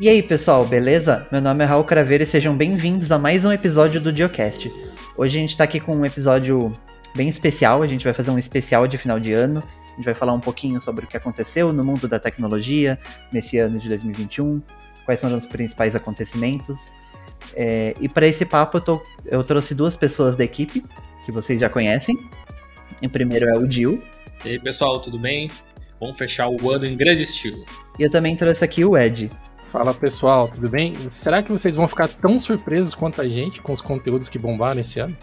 E aí, pessoal, beleza? Meu nome é Raul Craveiro e sejam bem-vindos a mais um episódio do Diocast. Hoje a gente tá aqui com um episódio bem especial, a gente vai fazer um especial de final de ano. A gente vai falar um pouquinho sobre o que aconteceu no mundo da tecnologia nesse ano de 2021, quais são os principais acontecimentos. É, e para esse papo eu, tô, eu trouxe duas pessoas da equipe, que vocês já conhecem. O primeiro é o Dil. E aí, pessoal, tudo bem? Vamos fechar o ano em grande estilo. E eu também trouxe aqui o Ed. Fala pessoal, tudo bem? Será que vocês vão ficar tão surpresos quanto a gente com os conteúdos que bombaram esse ano?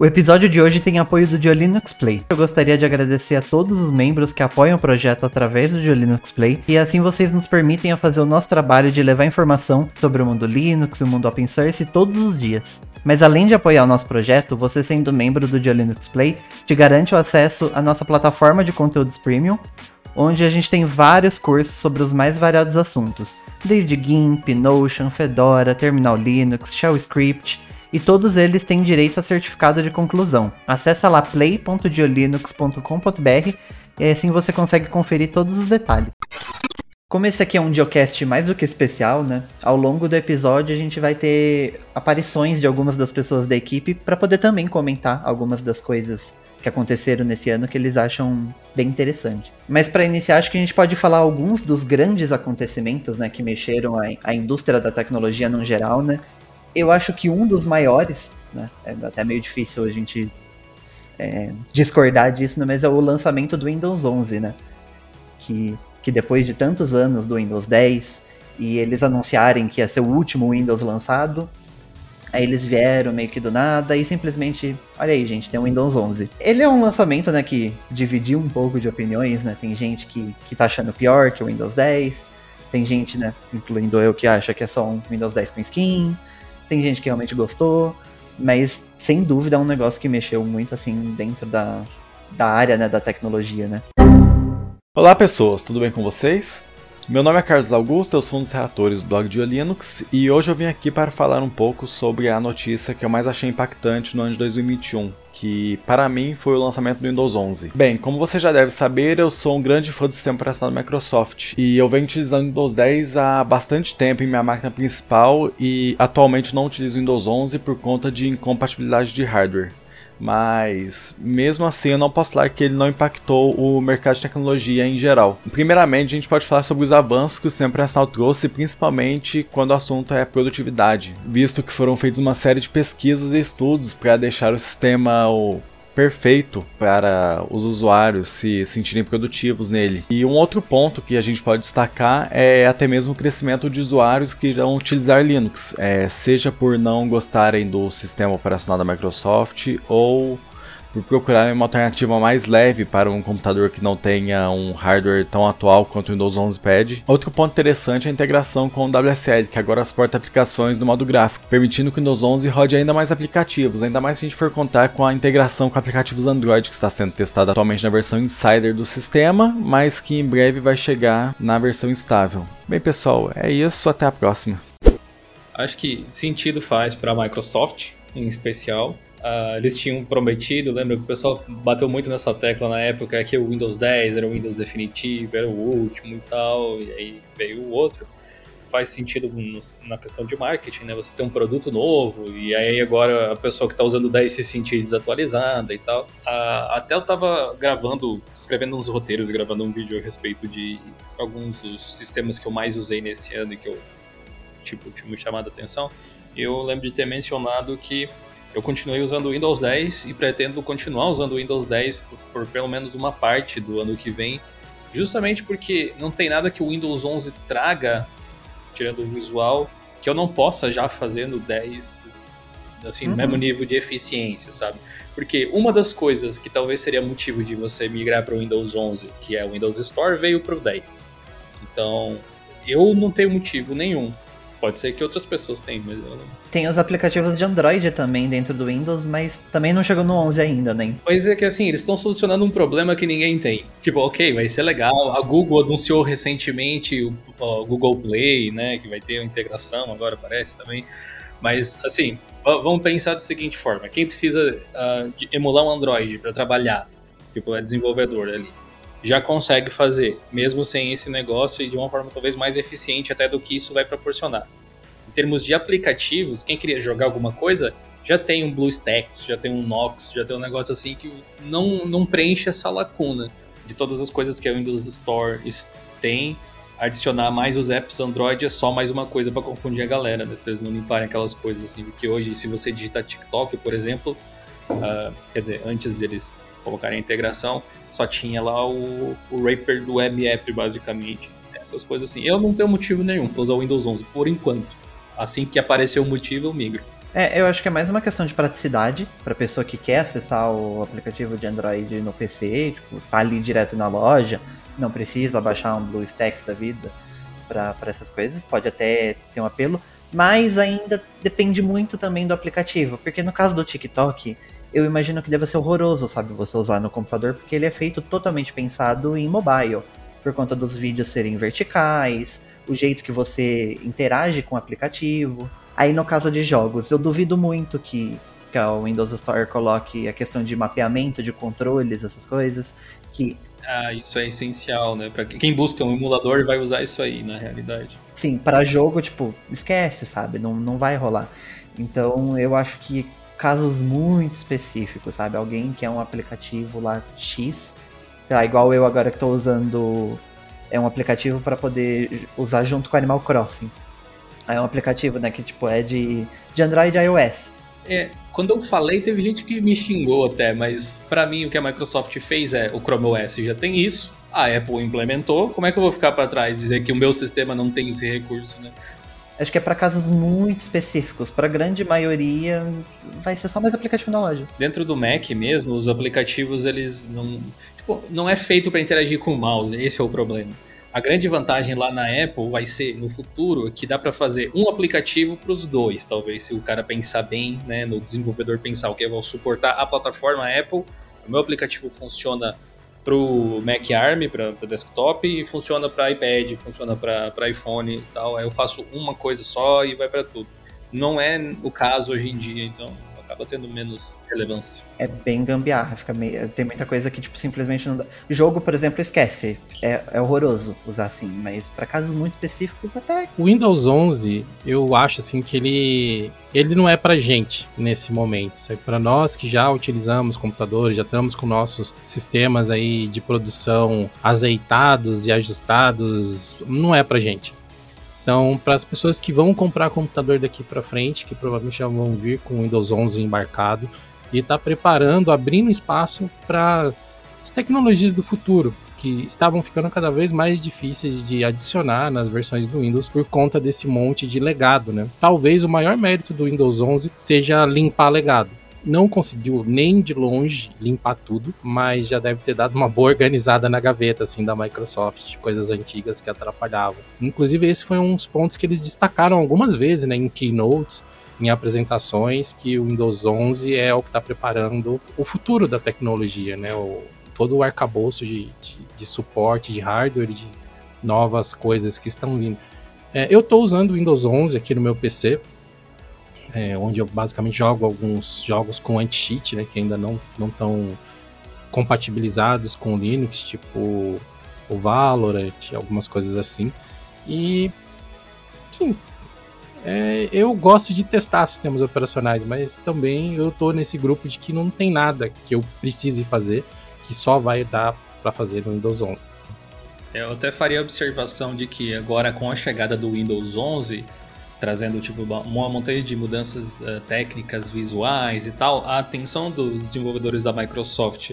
O episódio de hoje tem apoio do Diolinux Play. Eu gostaria de agradecer a todos os membros que apoiam o projeto através do Diolinux Play e assim vocês nos permitem a fazer o nosso trabalho de levar informação sobre o mundo Linux e o mundo open source todos os dias. Mas além de apoiar o nosso projeto, você sendo membro do Diolinux Play te garante o acesso à nossa plataforma de conteúdos premium, onde a gente tem vários cursos sobre os mais variados assuntos, desde GIMP, Notion, Fedora, Terminal Linux, Shell Script, e todos eles têm direito a certificado de conclusão. Acesse lá play.diolinux.com.br e assim você consegue conferir todos os detalhes. Como esse aqui é um Geocast mais do que especial, né? Ao longo do episódio a gente vai ter aparições de algumas das pessoas da equipe para poder também comentar algumas das coisas que aconteceram nesse ano que eles acham bem interessante. Mas para iniciar, acho que a gente pode falar alguns dos grandes acontecimentos, né, que mexeram a, a indústria da tecnologia no geral, né? Eu acho que um dos maiores, né, é até meio difícil a gente é, discordar disso, né, mas é o lançamento do Windows 11, né? Que, que depois de tantos anos do Windows 10 e eles anunciarem que ia ser o último Windows lançado, Aí eles vieram meio que do nada e simplesmente, olha aí, gente, tem o Windows 11. Ele é um lançamento, né, que dividiu um pouco de opiniões, né? Tem gente que, que tá achando pior que o Windows 10. Tem gente, né, incluindo eu, que acha que é só um Windows 10 com skin tem gente que realmente gostou, mas sem dúvida é um negócio que mexeu muito assim dentro da, da área né, da tecnologia, né? Olá pessoas, tudo bem com vocês? Meu nome é Carlos Augusto, eu sou um dos redatores do blog de Linux e hoje eu vim aqui para falar um pouco sobre a notícia que eu mais achei impactante no ano de 2021, que para mim foi o lançamento do Windows 11. Bem, como você já deve saber, eu sou um grande fã do sistema operacional da Microsoft e eu venho utilizando o Windows 10 há bastante tempo em minha máquina principal e atualmente não utilizo o Windows 11 por conta de incompatibilidade de hardware mas mesmo assim eu não posso falar que ele não impactou o mercado de tecnologia em geral. Primeiramente, a gente pode falar sobre os avanços que o sistema operacional trouxe, principalmente quando o assunto é produtividade, visto que foram feitas uma série de pesquisas e estudos para deixar o sistema o perfeito para os usuários se sentirem produtivos nele. E um outro ponto que a gente pode destacar é até mesmo o crescimento de usuários que irão utilizar Linux, é, seja por não gostarem do sistema operacional da Microsoft ou por procurar uma alternativa mais leve para um computador que não tenha um hardware tão atual quanto o Windows 11 pede. Outro ponto interessante é a integração com o WSL, que agora suporta aplicações do modo gráfico, permitindo que o Windows 11 rode ainda mais aplicativos, ainda mais se a gente for contar com a integração com aplicativos Android que está sendo testada atualmente na versão Insider do sistema, mas que em breve vai chegar na versão estável. Bem, pessoal, é isso, até a próxima. Acho que sentido faz para a Microsoft, em especial, Uh, eles tinham prometido, lembra que o pessoal bateu muito nessa tecla na época que o Windows 10 era o Windows definitivo, era o último e tal, e aí veio o outro. Faz sentido na questão de marketing, né? Você tem um produto novo, e aí agora a pessoa que está usando o 10 se sentir desatualizada e tal. Uh, até eu estava gravando, escrevendo uns roteiros, gravando um vídeo a respeito de alguns dos sistemas que eu mais usei nesse ano e que eu, tipo, tinha me chamado a atenção. Eu lembro de ter mencionado que eu continuei usando o Windows 10 e pretendo continuar usando o Windows 10 por, por, pelo menos uma parte do ano que vem, justamente porque não tem nada que o Windows 11 traga, tirando o visual, que eu não possa já fazer no 10, assim, uhum. no mesmo nível de eficiência, sabe? Porque uma das coisas que talvez seria motivo de você migrar para o Windows 11, que é o Windows Store, veio para o 10. Então, eu não tenho motivo nenhum Pode ser que outras pessoas tenham, mas eu não. Tem os aplicativos de Android também dentro do Windows, mas também não chegou no 11 ainda, né? Pois é que assim, eles estão solucionando um problema que ninguém tem. Tipo, ok, vai ser legal. A Google anunciou recentemente o, o Google Play, né? Que vai ter uma integração agora, parece também. Mas, assim, vamos pensar da seguinte forma: quem precisa uh, emular um Android para trabalhar tipo, é desenvolvedor ali, já consegue fazer, mesmo sem esse negócio e de uma forma talvez mais eficiente até do que isso vai proporcionar. Em termos de aplicativos, quem queria jogar alguma coisa já tem um BlueStacks, já tem um Nox, já tem um negócio assim que não, não preenche essa lacuna de todas as coisas que a Windows Store tem. Adicionar mais os apps Android é só mais uma coisa para confundir a galera, né? Se eles não limparem aquelas coisas assim. Porque hoje, se você digitar TikTok, por exemplo, uh, quer dizer, antes deles colocarem a integração, só tinha lá o, o Raper do M-App, basicamente. Essas coisas assim. Eu não tenho motivo nenhum para usar o Windows 11, por enquanto. Assim que aparecer o motivo, eu migro. É, eu acho que é mais uma questão de praticidade para pessoa que quer acessar o aplicativo de Android no PC, tipo, tá ali direto na loja, não precisa baixar um BlueStacks da vida para essas coisas, pode até ter um apelo, mas ainda depende muito também do aplicativo, porque no caso do TikTok, eu imagino que deve ser horroroso, sabe, você usar no computador, porque ele é feito totalmente pensado em mobile, por conta dos vídeos serem verticais, o jeito que você interage com o aplicativo. Aí no caso de jogos, eu duvido muito que, que o Windows Store coloque a questão de mapeamento de controles, essas coisas, que ah, isso é essencial, né? Para quem busca um emulador vai usar isso aí, na realidade. Sim, para jogo, tipo, esquece, sabe? Não, não vai rolar. Então, eu acho que casos muito específicos, sabe? Alguém que é um aplicativo lá X, lá, igual eu agora que estou usando é um aplicativo para poder usar junto com Animal Crossing. É um aplicativo, né, que tipo é de, de Android e iOS. É, quando eu falei, teve gente que me xingou até, mas para mim o que a Microsoft fez é o Chrome OS já tem isso, a Apple implementou, como é que eu vou ficar para trás dizer que o meu sistema não tem esse recurso, né? Acho que é para casos muito específicos. Para grande maioria, vai ser só mais aplicativo na loja. Dentro do Mac mesmo, os aplicativos eles não, tipo, não é feito para interagir com o mouse. Esse é o problema. A grande vantagem lá na Apple vai ser no futuro que dá para fazer um aplicativo para os dois, talvez se o cara pensar bem, né, no desenvolvedor pensar o que vai suportar a plataforma Apple. O meu aplicativo funciona para o Mac ARM, para desktop, e funciona para iPad, funciona para iPhone e tal. Aí eu faço uma coisa só e vai para tudo. Não é o caso hoje em dia, então acaba tendo menos relevância. É bem gambiarra, fica meio, tem muita coisa que, tipo, simplesmente não dá. Jogo, por exemplo, esquece. É, é horroroso usar assim, mas para casos muito específicos até. O Windows 11, eu acho assim que ele ele não é pra gente nesse momento. É para nós que já utilizamos computadores, já estamos com nossos sistemas aí de produção azeitados e ajustados, não é pra gente são para as pessoas que vão comprar computador daqui para frente, que provavelmente já vão vir com o Windows 11 embarcado e está preparando, abrindo espaço para as tecnologias do futuro, que estavam ficando cada vez mais difíceis de adicionar nas versões do Windows por conta desse monte de legado, né? Talvez o maior mérito do Windows 11 seja limpar legado não conseguiu nem de longe limpar tudo, mas já deve ter dado uma boa organizada na gaveta assim da Microsoft, coisas antigas que atrapalhavam. Inclusive esse foi um dos pontos que eles destacaram algumas vezes, né, em keynotes, em apresentações, que o Windows 11 é o que está preparando o futuro da tecnologia, né, o, todo o arcabouço de, de, de suporte de hardware, de novas coisas que estão vindo. É, eu estou usando o Windows 11 aqui no meu PC, é, onde eu basicamente jogo alguns jogos com anti-cheat, né, que ainda não estão compatibilizados com o Linux, tipo o Valorant, algumas coisas assim. E sim, é, eu gosto de testar sistemas operacionais, mas também eu tô nesse grupo de que não tem nada que eu precise fazer que só vai dar para fazer no Windows 11. Eu até faria a observação de que agora com a chegada do Windows 11 trazendo tipo uma montanha de mudanças uh, técnicas, visuais e tal, a atenção dos desenvolvedores da Microsoft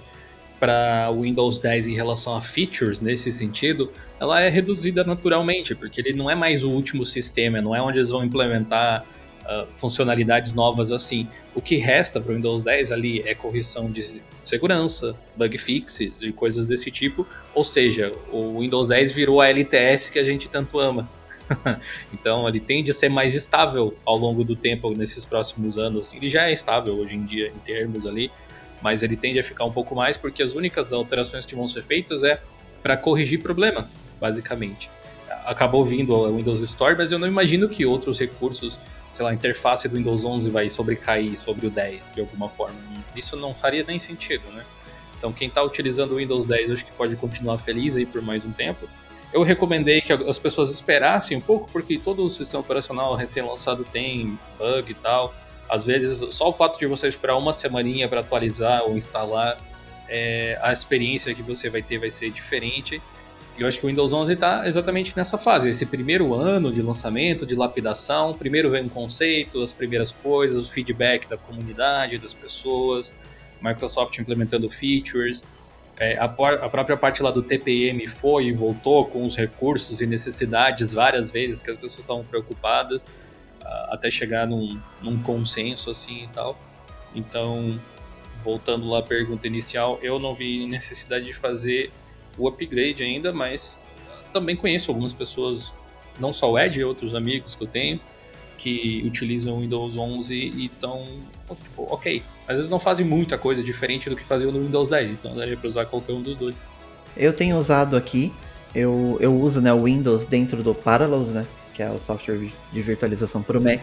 para o Windows 10 em relação a features nesse sentido, ela é reduzida naturalmente, porque ele não é mais o último sistema, não é onde eles vão implementar uh, funcionalidades novas assim. O que resta para o Windows 10 ali é correção de segurança, bug fixes e coisas desse tipo, ou seja, o Windows 10 virou a LTS que a gente tanto ama. então ele tende a ser mais estável ao longo do tempo nesses próximos anos. Ele já é estável hoje em dia em termos ali, mas ele tende a ficar um pouco mais porque as únicas alterações que vão ser feitas é para corrigir problemas, basicamente. Acabou vindo o Windows Store, mas eu não imagino que outros recursos, sei lá, a interface do Windows 11 vai sobrecair sobre o 10 de alguma forma. Isso não faria nem sentido, né? Então, quem está utilizando o Windows 10 acho que pode continuar feliz aí por mais um tempo. Eu recomendei que as pessoas esperassem um pouco, porque todo o sistema operacional recém-lançado tem bug e tal. Às vezes, só o fato de você esperar uma semaninha para atualizar ou instalar, é, a experiência que você vai ter vai ser diferente. E eu acho que o Windows 11 está exatamente nessa fase, esse primeiro ano de lançamento, de lapidação. Primeiro vem o conceito, as primeiras coisas, o feedback da comunidade, das pessoas, Microsoft implementando features. É, a, a, própria parte lá do TPM foi e voltou com os recursos e necessidades várias vezes que as pessoas estavam preocupadas, até chegar num, num consenso assim e tal. Então, voltando lá à pergunta inicial, eu não vi necessidade de fazer o upgrade ainda, mas também conheço algumas pessoas, não só o Ed, outros amigos que eu tenho, que utilizam o Windows 11 e estão, tipo, ok. Às vezes não fazem muita coisa diferente do que faziam no Windows 10, então daria para usar qualquer um dos dois. Eu tenho usado aqui, eu, eu uso né, o Windows dentro do Parallels, né, que é o software de virtualização para o Mac.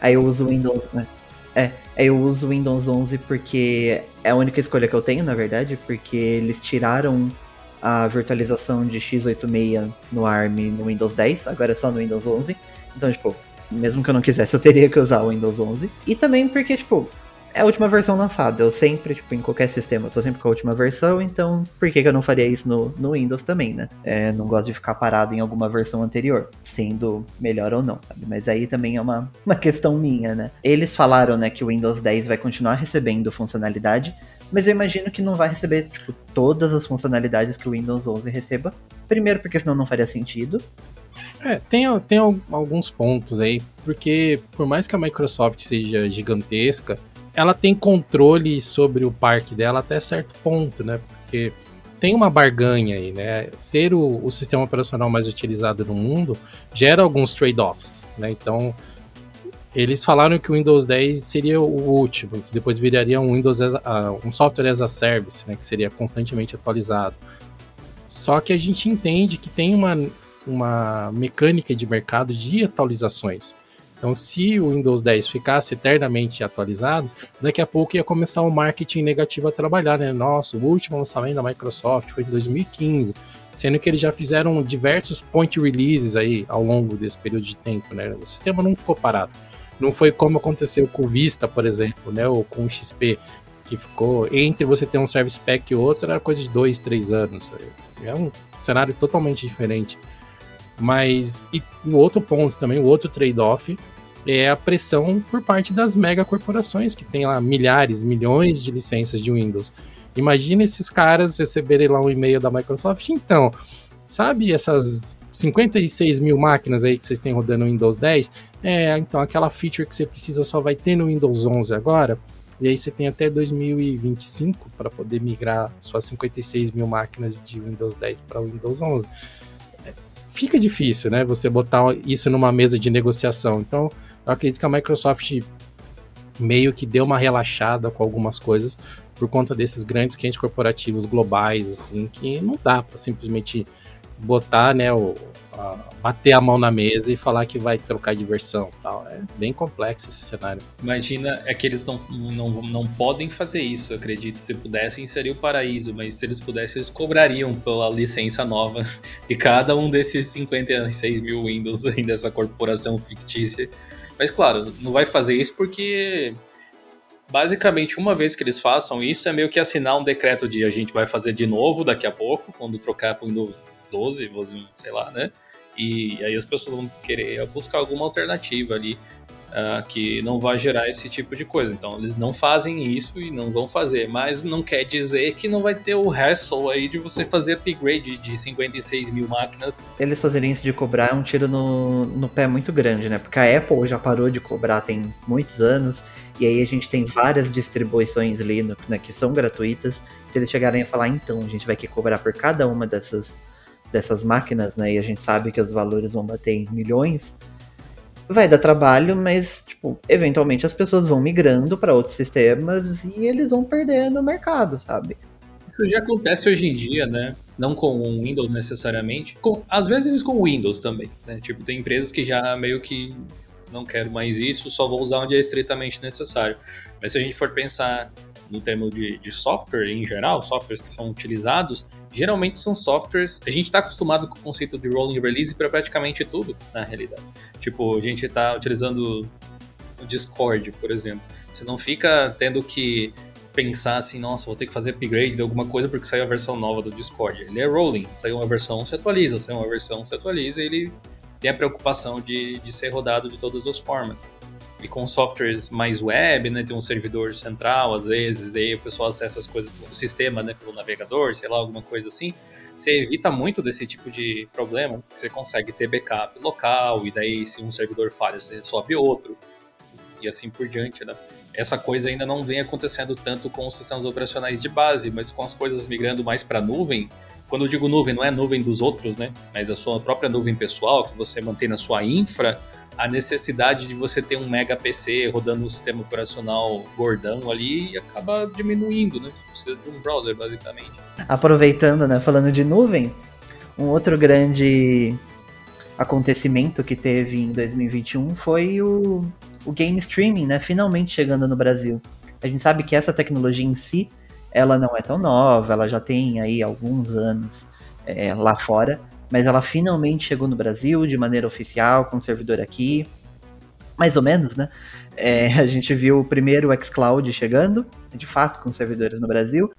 Aí eu uso o Windows, né, é, eu uso o Windows 11 porque é a única escolha que eu tenho, na verdade, porque eles tiraram a virtualização de x86 no ARM no Windows 10, agora é só no Windows 11. Então, tipo, mesmo que eu não quisesse, eu teria que usar o Windows 11. E também porque, tipo, é a última versão lançada. Eu sempre, tipo, em qualquer sistema, eu tô sempre com a última versão, então por que, que eu não faria isso no, no Windows também, né? É, não gosto de ficar parado em alguma versão anterior, sendo melhor ou não, sabe? Mas aí também é uma, uma questão minha, né? Eles falaram, né, que o Windows 10 vai continuar recebendo funcionalidade, mas eu imagino que não vai receber, tipo, todas as funcionalidades que o Windows 11 receba. Primeiro, porque senão não faria sentido. É, tem, tem alguns pontos aí, porque por mais que a Microsoft seja gigantesca, ela tem controle sobre o parque dela até certo ponto, né? Porque tem uma barganha aí, né? Ser o, o sistema operacional mais utilizado no mundo gera alguns trade-offs, né? Então, eles falaram que o Windows 10 seria o último, que depois viraria um Windows as, uh, um software as a service, né, que seria constantemente atualizado. Só que a gente entende que tem uma, uma mecânica de mercado de atualizações. Então, se o Windows 10 ficasse eternamente atualizado, daqui a pouco ia começar o marketing negativo a trabalhar, né? Nossa, o último lançamento da Microsoft foi em 2015, sendo que eles já fizeram diversos point releases aí ao longo desse período de tempo, né? O sistema não ficou parado. Não foi como aconteceu com o Vista, por exemplo, né? Ou com o XP, que ficou entre você ter um Service Pack e outro, era coisa de dois, três anos. É um cenário totalmente diferente. Mas e o outro ponto também, o outro trade-off, é a pressão por parte das megacorporações, que tem lá milhares, milhões de licenças de Windows. Imagina esses caras receberem lá um e-mail da Microsoft. Então, sabe essas 56 mil máquinas aí que vocês têm rodando no Windows 10? É, então aquela feature que você precisa só vai ter no Windows 11 agora. E aí você tem até 2025 para poder migrar suas 56 mil máquinas de Windows 10 para Windows 11. Fica difícil, né? Você botar isso numa mesa de negociação. Então, eu acredito que a Microsoft meio que deu uma relaxada com algumas coisas por conta desses grandes clientes corporativos globais, assim, que não dá para simplesmente botar, né, o, a, bater a mão na mesa e falar que vai trocar de versão tal. É bem complexo esse cenário. Imagina, é que eles não, não, não podem fazer isso, acredito. Se pudessem, seria o paraíso, mas se eles pudessem, eles cobrariam pela licença nova de cada um desses 56 mil Windows dessa corporação fictícia. Mas claro, não vai fazer isso porque basicamente uma vez que eles façam isso é meio que assinar um decreto de a gente vai fazer de novo daqui a pouco, quando trocar para o Windows 12, sei lá, né? E aí as pessoas vão querer buscar alguma alternativa ali uh, que não vai gerar esse tipo de coisa. Então eles não fazem isso e não vão fazer, mas não quer dizer que não vai ter o hassle aí de você fazer upgrade de 56 mil máquinas. Eles fazerem isso de cobrar é um tiro no, no pé muito grande, né? Porque a Apple já parou de cobrar tem muitos anos. E aí a gente tem várias distribuições Linux, né, que são gratuitas. Se eles chegarem a falar, então, a gente vai que cobrar por cada uma dessas dessas máquinas, né? E a gente sabe que os valores vão bater em milhões. Vai dar trabalho, mas, tipo, eventualmente as pessoas vão migrando para outros sistemas e eles vão perder no mercado, sabe? Isso já acontece hoje em dia, né? Não com o Windows necessariamente. Com, às vezes com o Windows também. Né? Tipo, tem empresas que já meio que não quero mais isso, só vou usar onde é estritamente necessário. Mas se a gente for pensar no termo de, de, software em geral, softwares que são utilizados, geralmente são softwares. A gente está acostumado com o conceito de rolling release para praticamente tudo, na realidade. Tipo, a gente está utilizando o Discord, por exemplo. Você não fica tendo que pensar assim, nossa, vou ter que fazer upgrade de alguma coisa porque saiu a versão nova do Discord. Ele é rolling, saiu uma versão, se atualiza, saiu uma versão, se atualiza, ele tem a preocupação de, de ser rodado de todas as formas. E com softwares mais web, né, tem um servidor central às vezes, aí o pessoal acessa as coisas pelo sistema, né, pelo navegador, sei lá, alguma coisa assim. Você evita muito desse tipo de problema, você consegue ter backup local, e daí se um servidor falha, você sobe outro, e assim por diante, né essa coisa ainda não vem acontecendo tanto com os sistemas operacionais de base, mas com as coisas migrando mais para nuvem. Quando eu digo nuvem, não é nuvem dos outros, né? Mas a sua própria nuvem pessoal, que você mantém na sua infra, a necessidade de você ter um mega PC rodando um sistema operacional gordão ali acaba diminuindo, né? Você precisa de um browser, basicamente. Aproveitando, né? Falando de nuvem, um outro grande acontecimento que teve em 2021 foi o o game streaming, né, finalmente chegando no Brasil. A gente sabe que essa tecnologia em si, ela não é tão nova, ela já tem aí alguns anos é, lá fora, mas ela finalmente chegou no Brasil de maneira oficial, com servidor aqui, mais ou menos, né? É, a gente viu o primeiro xCloud chegando, de fato, com servidores no Brasil.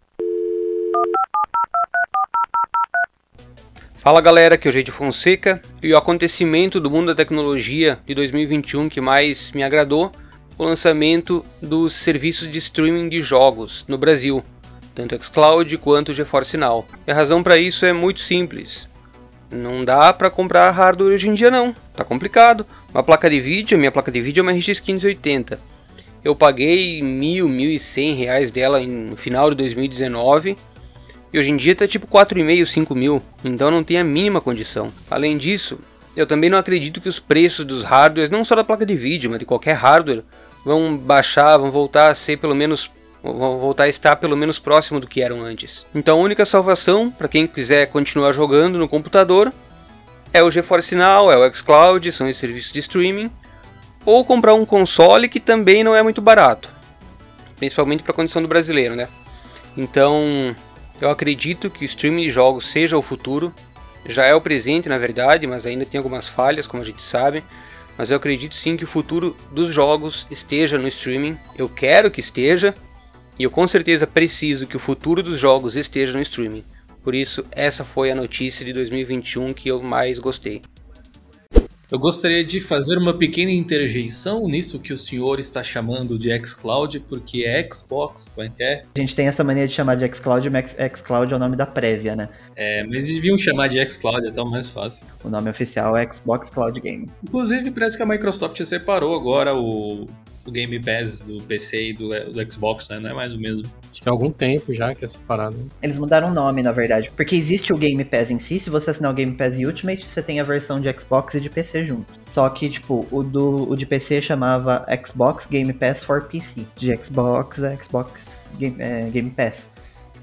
Fala galera, aqui é o Jeito Fonseca e o acontecimento do mundo da tecnologia de 2021 que mais me agradou o lançamento dos serviços de streaming de jogos no Brasil, tanto xCloud quanto o GeForce Now. E a razão para isso é muito simples. Não dá para comprar hardware hoje em dia não, tá complicado. Uma placa de vídeo, minha placa de vídeo é uma RX 580. Eu paguei mil, mil e cem reais dela no final de 2019 e hoje em dia tá tipo 4,5, 5 mil, então não tem a mínima condição. Além disso, eu também não acredito que os preços dos hardwares, não só da placa de vídeo, mas de qualquer hardware, vão baixar, vão voltar a ser pelo menos vão voltar a estar pelo menos próximo do que eram antes. Então a única salvação para quem quiser continuar jogando no computador é o GeForce Now, é o xCloud, são os serviços de streaming, ou comprar um console que também não é muito barato, principalmente para a condição do brasileiro, né? Então eu acredito que o streaming de jogos seja o futuro. Já é o presente, na verdade, mas ainda tem algumas falhas, como a gente sabe. Mas eu acredito sim que o futuro dos jogos esteja no streaming. Eu quero que esteja. E eu com certeza preciso que o futuro dos jogos esteja no streaming. Por isso, essa foi a notícia de 2021 que eu mais gostei. Eu gostaria de fazer uma pequena interjeição nisso que o senhor está chamando de xCloud, porque é Xbox, como é que é? A gente tem essa mania de chamar de xCloud, mas xCloud é o nome da prévia, né? É, mas deviam chamar de xCloud, é tão mais fácil. O nome oficial é Xbox Cloud Game. Inclusive, parece que a Microsoft separou agora o, o Game Pass do PC e do, do Xbox, né? Não é mais o mesmo. Acho que há algum tempo já que é separado. Eles mudaram o nome, na verdade. Porque existe o Game Pass em si, se você assinar o Game Pass Ultimate, você tem a versão de Xbox e de PC junto. Só que, tipo, o, do, o de PC chamava Xbox Game Pass for PC. De Xbox é Xbox Game, é, Game Pass.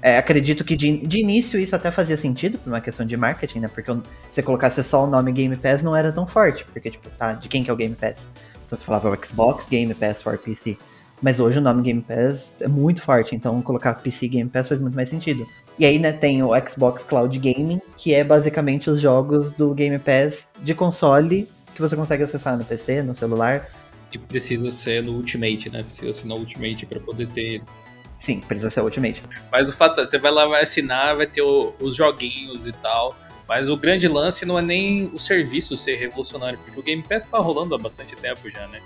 É, acredito que de, de, início isso até fazia sentido, por uma questão de marketing, né? Porque se colocasse só o nome Game Pass não era tão forte. Porque, tipo, tá, de quem que é o Game Pass? Então você falava Xbox Game Pass for PC. Mas hoje o nome Game Pass é muito forte, então colocar PC Game Pass faz muito mais sentido. E aí, né, tem o Xbox Cloud Gaming, que é basicamente os jogos do Game Pass de console que você consegue acessar no PC, no celular. E precisa ser no Ultimate, né? Precisa ser no Ultimate para poder ter Sim, precisa ser Ultimate. Mas o fato é, você vai lá, vai assinar, vai ter o, os joguinhos e tal. Mas o grande lance não é nem o serviço ser revolucionário, porque o Game Pass tá rolando há bastante tempo já, né?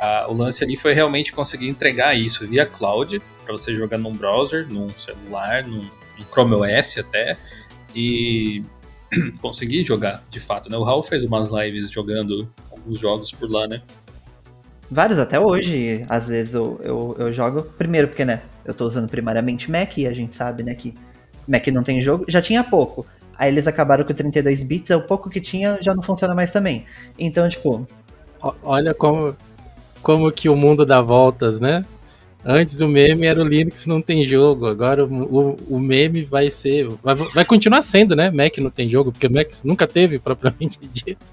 Ah, o lance ali foi realmente conseguir entregar isso via cloud, para você jogar num browser, num celular, num, num Chrome OS até, e conseguir jogar de fato, né? O Raul fez umas lives jogando alguns jogos por lá, né? Vários até hoje, às vezes eu, eu, eu jogo, primeiro porque, né, eu tô usando primariamente Mac e a gente sabe, né, que Mac não tem jogo, já tinha pouco. Aí eles acabaram com 32 bits, é o pouco que tinha já não funciona mais também. Então, tipo. Olha como, como que o mundo dá voltas, né? Antes o meme era o Linux não tem jogo, agora o, o meme vai ser. Vai, vai, continuar sendo, né? Mac não tem jogo, porque o Mac nunca teve propriamente dito.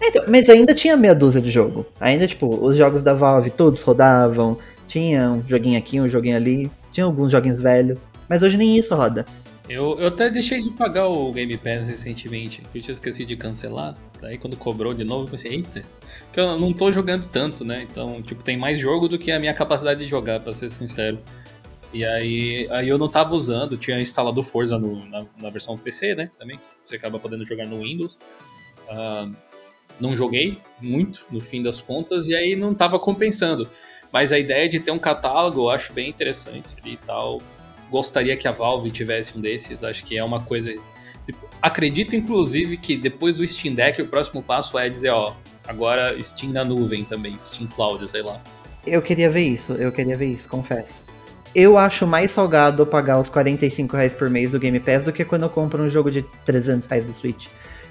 Então, mas ainda tinha meia dúzia de jogo. Ainda, tipo, os jogos da Valve todos rodavam. Tinha um joguinho aqui, um joguinho ali, tinha alguns joguinhos velhos, mas hoje nem isso roda. Eu, eu até deixei de pagar o Game Pass recentemente, que eu tinha esquecido de cancelar. Daí quando cobrou de novo, eu pensei, eita, porque eu não tô jogando tanto, né? Então, tipo, tem mais jogo do que a minha capacidade de jogar, pra ser sincero. E aí, aí eu não tava usando, tinha instalado Forza no, na, na, versão PC, né? Também, você acaba podendo jogar no Windows. Uh, não joguei muito, no fim das contas, e aí não tava compensando. Mas a ideia de ter um catálogo eu acho bem interessante e tal gostaria que a Valve tivesse um desses. Acho que é uma coisa. Tipo, acredito, inclusive, que depois do Steam Deck, o próximo passo é dizer, ó, agora Steam na nuvem também, Steam Cloud, sei lá. Eu queria ver isso, eu queria ver isso, confesso. Eu acho mais salgado pagar os 45 reais por mês do Game Pass do que quando eu compro um jogo de 300 reais do Switch.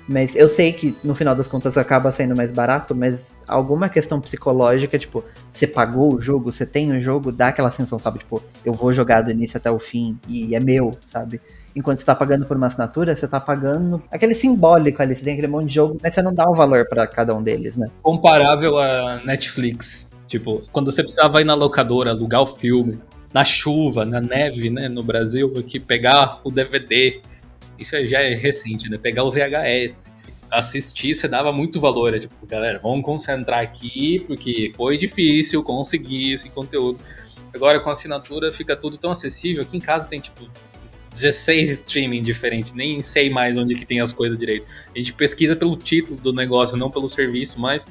Mas eu sei que no final das contas acaba saindo mais barato, mas alguma questão psicológica, tipo, você pagou o jogo, você tem o jogo, dá aquela sensação, sabe? Tipo, eu vou jogar do início até o fim e é meu, sabe? Enquanto você tá pagando por uma assinatura, você tá pagando aquele simbólico ali, você tem aquele monte de jogo, mas você não dá um valor para cada um deles, né? Comparável a Netflix. Tipo, quando você precisava ir na locadora, alugar o filme, na chuva, na neve, né, no Brasil, aqui pegar o DVD, isso já é recente, né? Pegar o VHS, assistir, você dava muito valor. É tipo, galera, vamos concentrar aqui, porque foi difícil conseguir esse conteúdo. Agora com assinatura fica tudo tão acessível. Aqui em casa tem tipo 16 streaming diferentes, nem sei mais onde que tem as coisas direito. A gente pesquisa pelo título do negócio, não pelo serviço, mas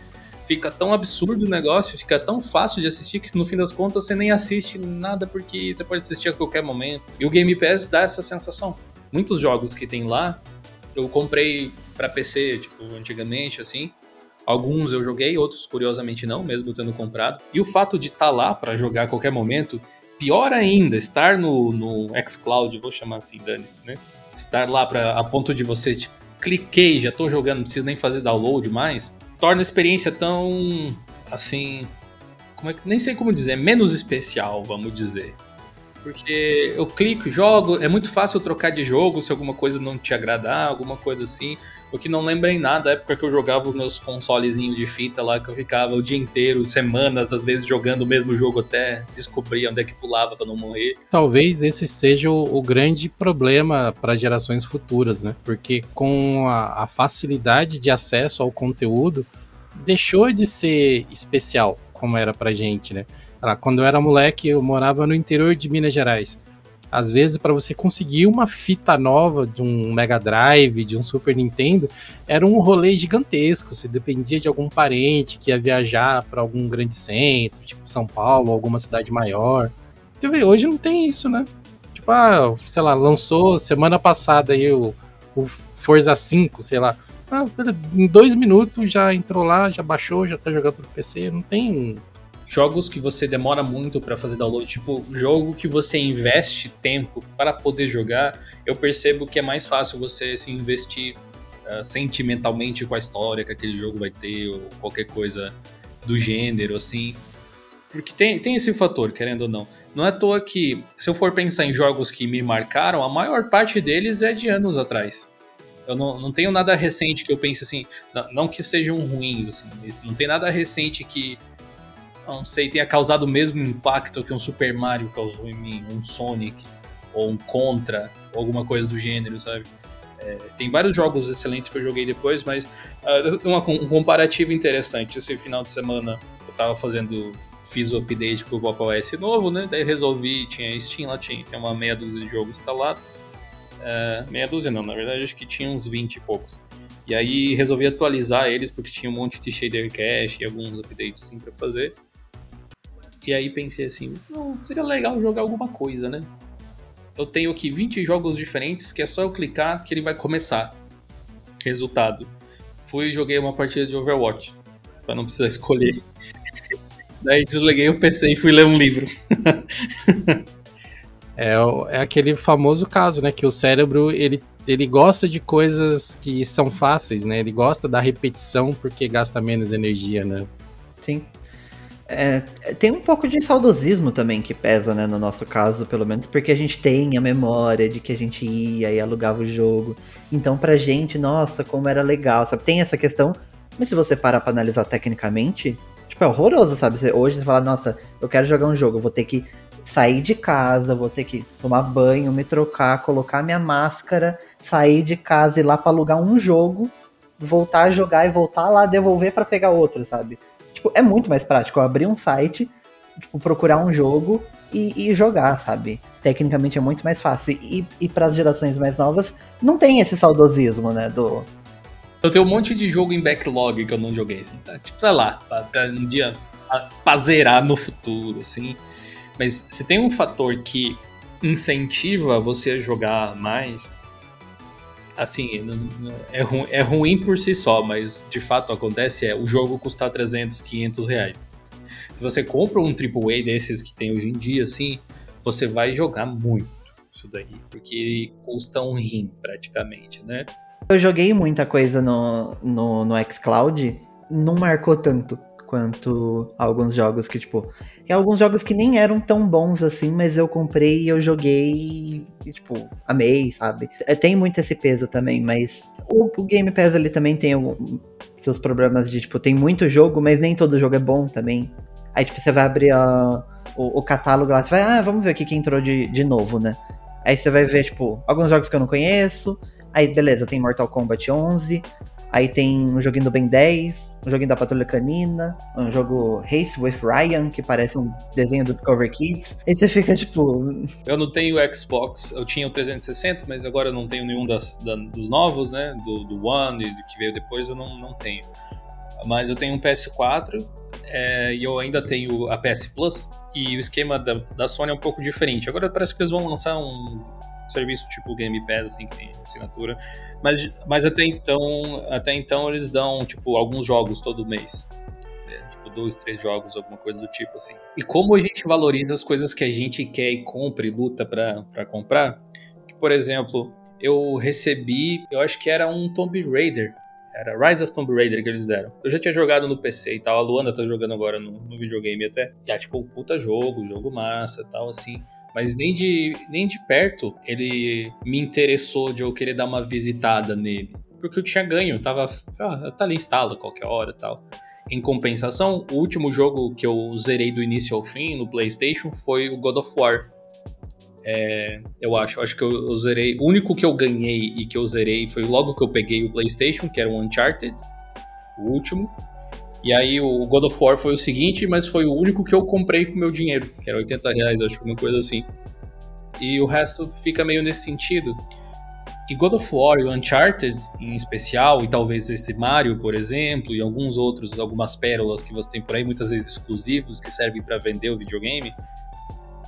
fica tão absurdo o negócio, fica tão fácil de assistir que no fim das contas você nem assiste nada porque você pode assistir a qualquer momento. E o Game Pass dá essa sensação muitos jogos que tem lá, eu comprei para PC, tipo, antigamente, assim. Alguns eu joguei, outros curiosamente não, mesmo tendo comprado. E o fato de estar tá lá para jogar a qualquer momento, pior ainda, estar no, no xCloud, vou chamar assim, dane-se, né? Estar lá pra, a ponto de você, tipo, cliquei, já tô jogando, não preciso nem fazer download mais, torna a experiência tão, assim, como é que, nem sei como dizer, menos especial, vamos dizer. Porque eu clico, jogo, é muito fácil trocar de jogo se alguma coisa não te agradar, alguma coisa assim. O que não lembra em nada, a época que eu jogava os meus consolezinhos de fita lá, que eu ficava o dia inteiro, semanas, às vezes jogando o mesmo jogo até descobrir onde é que pulava para não morrer. Talvez esse seja o, o grande problema para gerações futuras, né? Porque com a, a facilidade de acesso ao conteúdo, deixou de ser especial como era pra gente, né? Quando eu era moleque, eu morava no interior de Minas Gerais. Às vezes, para você conseguir uma fita nova de um Mega Drive, de um Super Nintendo, era um rolê gigantesco. Você dependia de algum parente que ia viajar para algum grande centro, tipo São Paulo, alguma cidade maior. Você vê, hoje não tem isso, né? Tipo, ah, sei lá, lançou semana passada aí o, o Forza 5, sei lá. Ah, em dois minutos já entrou lá, já baixou, já tá jogando no PC. Não tem jogos que você demora muito para fazer download, tipo, jogo que você investe tempo para poder jogar, eu percebo que é mais fácil você se investir uh, sentimentalmente com a história que aquele jogo vai ter, ou qualquer coisa do gênero, assim. Porque tem, tem esse fator, querendo ou não. Não é à toa que, se eu for pensar em jogos que me marcaram, a maior parte deles é de anos atrás. Eu não, não tenho nada recente que eu pense assim, não, não que sejam ruins, assim, não tem nada recente que não sei, tenha causado o mesmo impacto que um Super Mario causou em mim, um Sonic, ou um Contra, ou alguma coisa do gênero, sabe? É, tem vários jogos excelentes que eu joguei depois, mas uh, uma, um comparativo interessante. Esse final de semana eu tava fazendo, fiz o update pro Pop OS novo, né? Daí resolvi, tinha Steam lá, tinha, tem uma meia dúzia de jogos instalados. Uh, meia dúzia não, na verdade acho que tinha uns 20 e poucos. E aí resolvi atualizar eles porque tinha um monte de shader cache e alguns updates assim pra fazer. E aí pensei assim, seria legal jogar alguma coisa, né? Eu tenho aqui 20 jogos diferentes que é só eu clicar que ele vai começar. Resultado. Fui e joguei uma partida de Overwatch, para não precisar escolher. Daí desliguei o PC e fui ler um livro. é, é aquele famoso caso, né? Que o cérebro ele, ele gosta de coisas que são fáceis, né? Ele gosta da repetição porque gasta menos energia, né? Sim. É, tem um pouco de saudosismo também que pesa, né, no nosso caso, pelo menos, porque a gente tem a memória de que a gente ia e alugava o jogo. Então, pra gente, nossa, como era legal, sabe? Tem essa questão, mas se você parar pra analisar tecnicamente, Tipo, é horroroso, sabe? Você, hoje você fala, nossa, eu quero jogar um jogo, vou ter que sair de casa, vou ter que tomar banho, me trocar, colocar minha máscara, sair de casa e ir lá pra alugar um jogo, voltar a jogar e voltar lá devolver para pegar outro, sabe? Tipo, é muito mais prático abrir um site, tipo, procurar um jogo e, e jogar, sabe? Tecnicamente é muito mais fácil. E, e para as gerações mais novas, não tem esse saudosismo, né? Do, eu tenho um monte de jogo em backlog que eu não joguei, assim, tá? Tipo, sei lá, pra, pra um dia pra zerar no futuro, assim. Mas se tem um fator que incentiva você a jogar mais, assim, é, é ruim por si só, mas de fato acontece é o jogo custar 300, 500 reais. Se você compra um AAA desses que tem hoje em dia, assim, você vai jogar muito isso daí, porque custa um rim praticamente, né? Eu joguei muita coisa no, no, no xCloud, não marcou tanto quanto alguns jogos que, tipo. Tem alguns jogos que nem eram tão bons assim, mas eu comprei e eu joguei e, tipo, amei, sabe? É, tem muito esse peso também, mas o, o Game Pass ali também tem algum, seus problemas de, tipo, tem muito jogo, mas nem todo jogo é bom também. Aí, tipo, você vai abrir a, o, o, catálogo lá, você vai, ah, vamos ver o que, que entrou de, de novo, né? Aí você vai ver, tipo, alguns jogos que eu não conheço, Aí, beleza, tem Mortal Kombat 11. Aí tem um joguinho do Ben 10, um joguinho da Patrulha Canina, um jogo Race with Ryan, que parece um desenho do Discover Kids. Aí você fica tipo. Eu não tenho Xbox, eu tinha o 360, mas agora eu não tenho nenhum das, da, dos novos, né? Do, do One e do que veio depois eu não, não tenho. Mas eu tenho um PS4 é, e eu ainda tenho a PS Plus. E o esquema da, da Sony é um pouco diferente. Agora parece que eles vão lançar um serviço tipo Game Pass, assim, que tem assinatura. Mas, mas até então, até então eles dão, tipo, alguns jogos todo mês. É, tipo, dois, três jogos, alguma coisa do tipo, assim. E como a gente valoriza as coisas que a gente quer e compra e luta pra comprar, que, por exemplo, eu recebi, eu acho que era um Tomb Raider. Era Rise of Tomb Raider que eles deram. Eu já tinha jogado no PC e tal. A Luana tá jogando agora no, no videogame até. E é tipo um puta jogo, jogo massa e tal, assim. Mas nem de, nem de perto ele me interessou de eu querer dar uma visitada nele. Porque eu tinha ganho, tava. Ah, tá ali, instala qualquer hora tal. Em compensação, o último jogo que eu zerei do início ao fim no PlayStation foi o God of War. É, eu acho, acho que eu, eu, zerei. O único que eu ganhei e que eu zerei foi logo que eu peguei o PlayStation, que era o Uncharted, o último. E aí o God of War foi o seguinte, mas foi o único que eu comprei com meu dinheiro, que era 80 reais, acho que uma coisa assim. E o resto fica meio nesse sentido. E God of War e Uncharted, em especial, e talvez esse Mario, por exemplo, e alguns outros, algumas pérolas que você tem por aí, muitas vezes exclusivos, que servem para vender o videogame,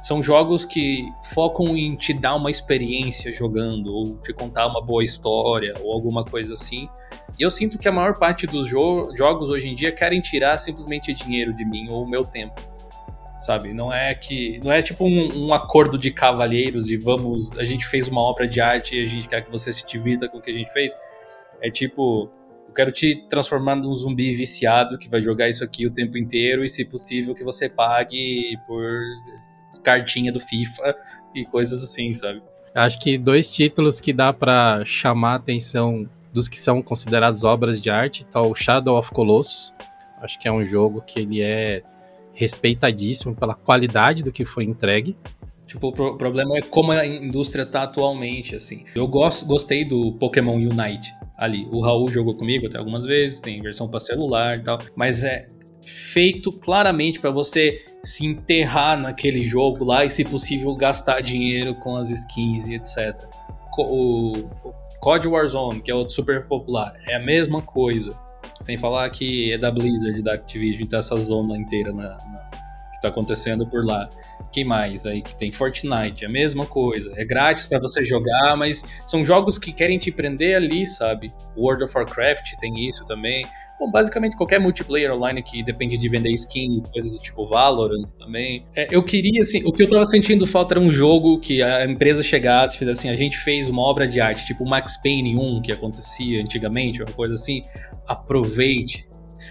são jogos que focam em te dar uma experiência jogando, ou te contar uma boa história, ou alguma coisa assim. E eu sinto que a maior parte dos jo jogos hoje em dia querem tirar simplesmente dinheiro de mim ou o meu tempo. Sabe? Não é que. Não é tipo um, um acordo de cavalheiros e vamos. A gente fez uma obra de arte e a gente quer que você se divirta com o que a gente fez. É tipo. Quero te transformar num zumbi viciado que vai jogar isso aqui o tempo inteiro e, se possível, que você pague por cartinha do FIFA e coisas assim, sabe? Acho que dois títulos que dá para chamar a atenção dos que são considerados obras de arte, tá o Shadow of Colossus. Acho que é um jogo que ele é respeitadíssimo pela qualidade do que foi entregue. Tipo, o pro problema é como a indústria tá atualmente, assim. Eu gosto, gostei do Pokémon Unite ali. O Raul jogou comigo até algumas vezes, tem versão para celular e tal, mas é feito claramente para você se enterrar naquele jogo lá e, se possível, gastar dinheiro com as skins e etc. O, COD Warzone, que é outro super popular, é a mesma coisa. Sem falar que é da Blizzard, da Activision, então essa zona inteira na, na, que tá acontecendo por lá. Quem mais aí que tem? Fortnite, é a mesma coisa. É grátis para você jogar, mas são jogos que querem te prender ali, sabe? World of Warcraft tem isso também. Bom, basicamente qualquer multiplayer online que depende de vender skin, coisas do tipo Valorant também. É, eu queria, assim, o que eu tava sentindo falta era um jogo que a empresa chegasse e fizesse assim, a gente fez uma obra de arte, tipo Max Payne 1, que acontecia antigamente, uma coisa assim. Aproveite.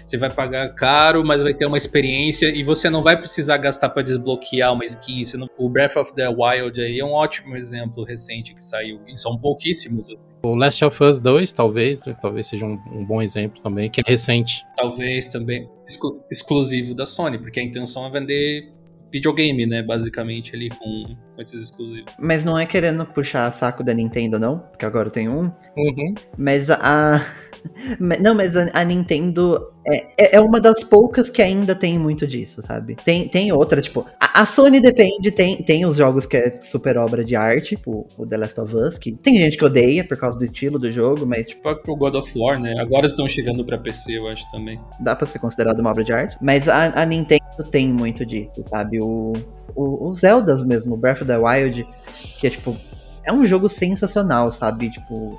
Você vai pagar caro, mas vai ter uma experiência e você não vai precisar gastar para desbloquear uma skin. Não... O Breath of the Wild aí é um ótimo exemplo recente que saiu. E são pouquíssimos. Assim. O Last of Us 2, talvez, né? talvez seja um, um, bom exemplo também, que é recente. Talvez também exclu exclusivo da Sony, porque a intenção é vender videogame, né? Basicamente, ali com, com, esses exclusivos. Mas não é querendo puxar saco da Nintendo, não? Porque agora eu tenho um. Uhum. Mas a. Não, mas a, Nintendo é, é, é uma das poucas que ainda tem muito disso, sabe? Tem, tem outras, tipo, a, a, Sony depende, tem, tem os jogos que é super obra de arte, tipo o The Last of Us, que tem gente que odeia por causa do estilo do jogo, mas tipo. O God of War, né? Agora estão chegando pra PC, eu acho também. Dá pra ser considerado uma obra de arte, mas a, a Nintendo tem muito disso, sabe? O, o, o Zeldas mesmo, Breath of the Wild, que é tipo. É um jogo sensacional, sabe? Tipo,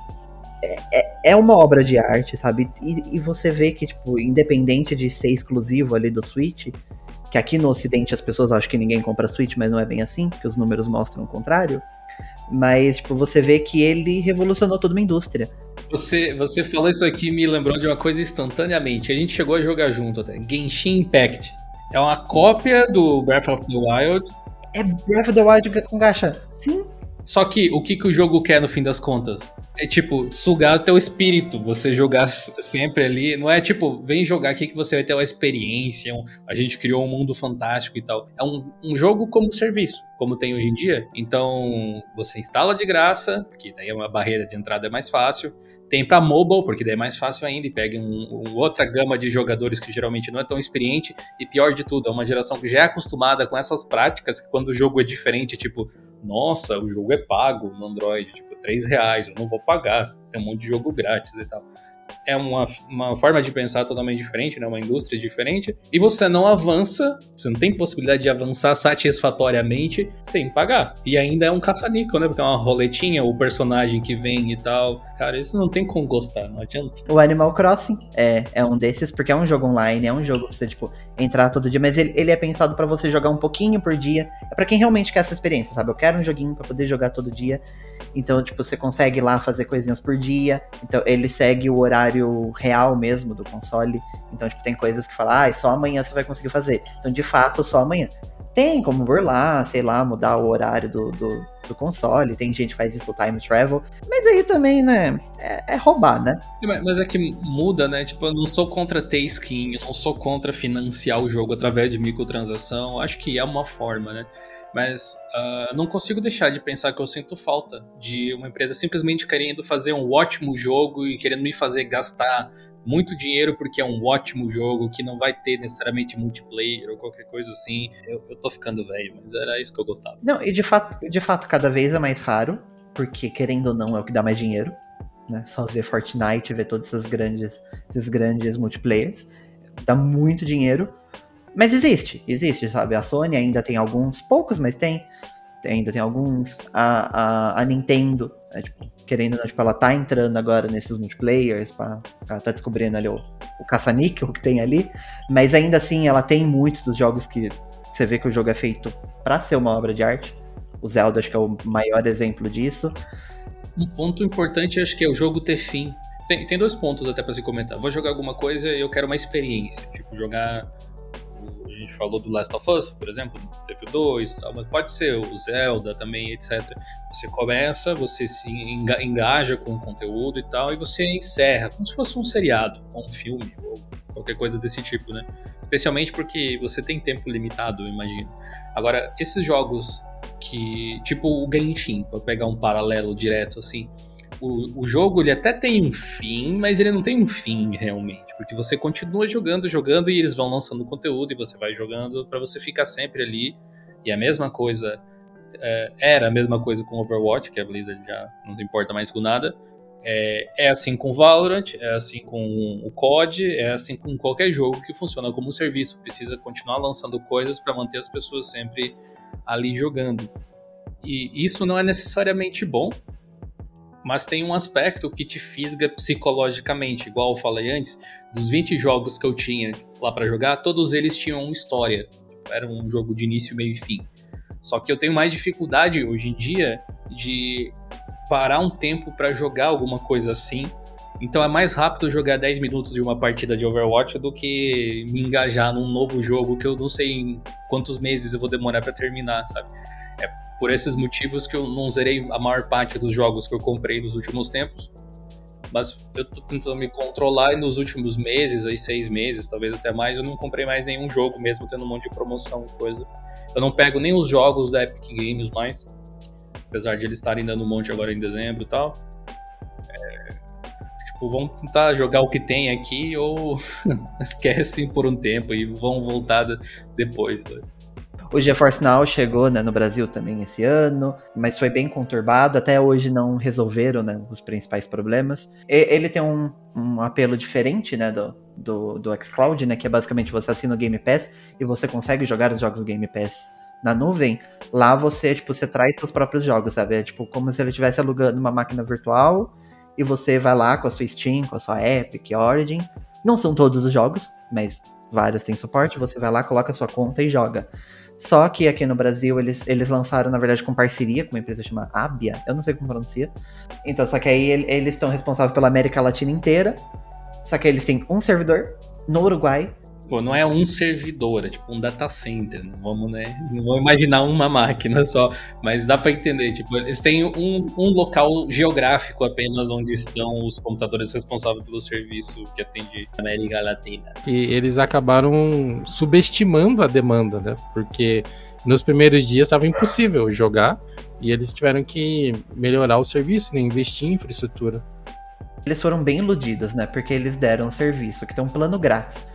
é, é, é uma obra de arte, sabe? E, e, você vê que, tipo, independente de ser exclusivo ali do Switch, que aqui no Ocidente as pessoas acham que ninguém compra Switch, mas não é bem assim, que os números mostram o contrário. Mas, tipo, você vê que ele revolucionou toda uma indústria. Você, você falou isso aqui me lembrou de uma coisa instantaneamente. A gente chegou a jogar junto até. Genshin Impact. É uma cópia do Breath of the Wild. É Breath of the Wild com gacha. Sim, só que o que, que o jogo quer no fim das contas? É tipo, sugar o teu espírito, você jogar sempre ali. Não é tipo, vem jogar aqui que você vai ter uma experiência, um, a gente criou um mundo fantástico e tal. É um, um jogo como serviço, como tem hoje em dia. Então, você instala de graça, porque daí é uma barreira de entrada é mais fácil. Tem para mobile, porque daí é mais fácil ainda e pega um, um, outra gama de jogadores que geralmente não é tão experiente. E pior de tudo, é uma geração que já é acostumada com essas práticas, que quando o jogo é diferente, tipo, nossa, o jogo é pago no Android, tipo, 3 reais, eu não vou pagar, tem um monte de jogo grátis e tal é uma, uma forma de pensar totalmente diferente, né? uma indústria diferente, e você não avança, você não tem possibilidade de avançar satisfatoriamente sem pagar. E ainda é um caça-níquel, né? Porque é uma roletinha, o personagem que vem e tal. Cara, isso não tem como gostar, não adianta. O Animal Crossing é, é um desses, porque é um jogo online, é um jogo pra você, tipo, entrar todo dia, mas ele, ele é pensado para você jogar um pouquinho por dia. É para quem realmente quer essa experiência, sabe? Eu quero um joguinho para poder jogar todo dia. Então, tipo, você consegue lá fazer coisinhas por dia. Então, ele segue o horário real mesmo do console. Então, tipo, tem coisas que falam, ah, só amanhã você vai conseguir fazer. Então, de fato, só amanhã. Tem como burlar, sei lá, mudar o horário do, do, do console. Tem gente que faz isso time travel. Mas aí também, né? É, é roubar, né? Mas é que muda, né? Tipo, eu não sou contra ter skin, eu não sou contra financiar o jogo através de microtransação. Acho que é uma forma, né? Mas uh, não consigo deixar de pensar que eu sinto falta de uma empresa simplesmente querendo fazer um ótimo jogo e querendo me fazer gastar muito dinheiro porque é um ótimo jogo que não vai ter necessariamente multiplayer ou qualquer coisa assim. Eu, eu tô ficando velho, mas era isso que eu gostava. Não, e de fato, de fato, cada vez é mais raro, porque querendo ou não é o que dá mais dinheiro. Né? Só ver Fortnite, ver todos esses grandes, esses grandes multiplayers. Dá muito dinheiro. Mas existe, existe, sabe? A Sony ainda tem alguns, poucos, mas tem. Ainda tem alguns. A, a, a Nintendo, é, tipo, querendo, tipo, ela tá entrando agora nesses multiplayers, pra, ela tá descobrindo ali o, o caça-níquel que tem ali. Mas ainda assim, ela tem muitos dos jogos que você vê que o jogo é feito para ser uma obra de arte. O Zelda acho que é o maior exemplo disso. Um ponto importante acho que é o jogo ter fim. Tem, tem dois pontos até para se comentar. Vou jogar alguma coisa e eu quero uma experiência. Tipo, jogar a gente falou do Last of Us, por exemplo, teve 2, tal, mas pode ser o Zelda também, etc. Você começa, você se engaja com o conteúdo e tal, e você encerra, como se fosse um seriado, ou um filme, ou qualquer coisa desse tipo, né? Especialmente porque você tem tempo limitado, eu imagino. Agora, esses jogos que, tipo o Genshin, para pegar um paralelo direto assim, o, o jogo ele até tem um fim, mas ele não tem um fim realmente, porque você continua jogando, jogando e eles vão lançando conteúdo e você vai jogando para você ficar sempre ali. E a mesma coisa é, era a mesma coisa com Overwatch, que a Blizzard já não importa mais com nada. É, é, assim com Valorant, é assim com o COD, é assim com qualquer jogo que funciona como um serviço. Precisa continuar lançando coisas para manter as pessoas sempre ali jogando. E isso não é necessariamente bom, mas tem um aspecto que te fisga psicologicamente, igual eu falei antes, dos 20 jogos que eu tinha lá para jogar, todos eles tinham uma história, era um jogo de início, meio e fim. Só que eu tenho mais dificuldade hoje em dia de parar um tempo para jogar alguma coisa assim Então é mais rápido jogar 10 minutos de uma partida de Overwatch do que me engajar num novo jogo que eu não sei em quantos meses eu vou demorar para terminar, sabe? Por esses motivos que eu não zerei a maior parte dos jogos que eu comprei nos últimos tempos. Mas eu tô tentando me controlar e nos últimos meses, aí seis meses, talvez até mais, eu não comprei mais nenhum jogo, mesmo tendo um monte de promoção e coisa. Eu não pego nem os jogos da Epic Games mais, apesar de eles estarem dando um monte agora em dezembro e tal. É, tipo, vamos tentar jogar o que tem aqui ou esquecem por um tempo e vão voltar depois. Né? O GeForce Now chegou né, no Brasil também esse ano, mas foi bem conturbado. Até hoje não resolveram né, os principais problemas. E, ele tem um, um, apelo diferente né, do, do, do xCloud, né, que é basicamente você assina o Game Pass e você consegue jogar os jogos Game Pass na nuvem. Lá você, tipo, você traz seus próprios jogos, sabe? É tipo como se ele estivesse alugando uma máquina virtual e você vai lá com a sua Steam, com a sua Epic, Origin. Não são todos os jogos, mas vários têm suporte. Você vai lá, coloca a sua conta e joga. Só que aqui no Brasil eles, eles lançaram, na verdade, com parceria com uma empresa chamada Abia, eu não sei como pronuncia. Então, só que aí eles estão responsáveis pela América Latina inteira. Só que eles têm um servidor no Uruguai Pô, não é um servidor, é tipo um data center. Não vamos, né? Não vamos imaginar uma máquina só. Mas dá para entender. Tipo, eles têm um, um local geográfico apenas onde estão os computadores responsáveis pelo serviço que atende a América Latina. E eles acabaram subestimando a demanda, né? Porque nos primeiros dias estava impossível jogar e eles tiveram que melhorar o serviço, né? investir em infraestrutura. Eles foram bem iludidos, né? Porque eles deram um serviço que tem um plano grátis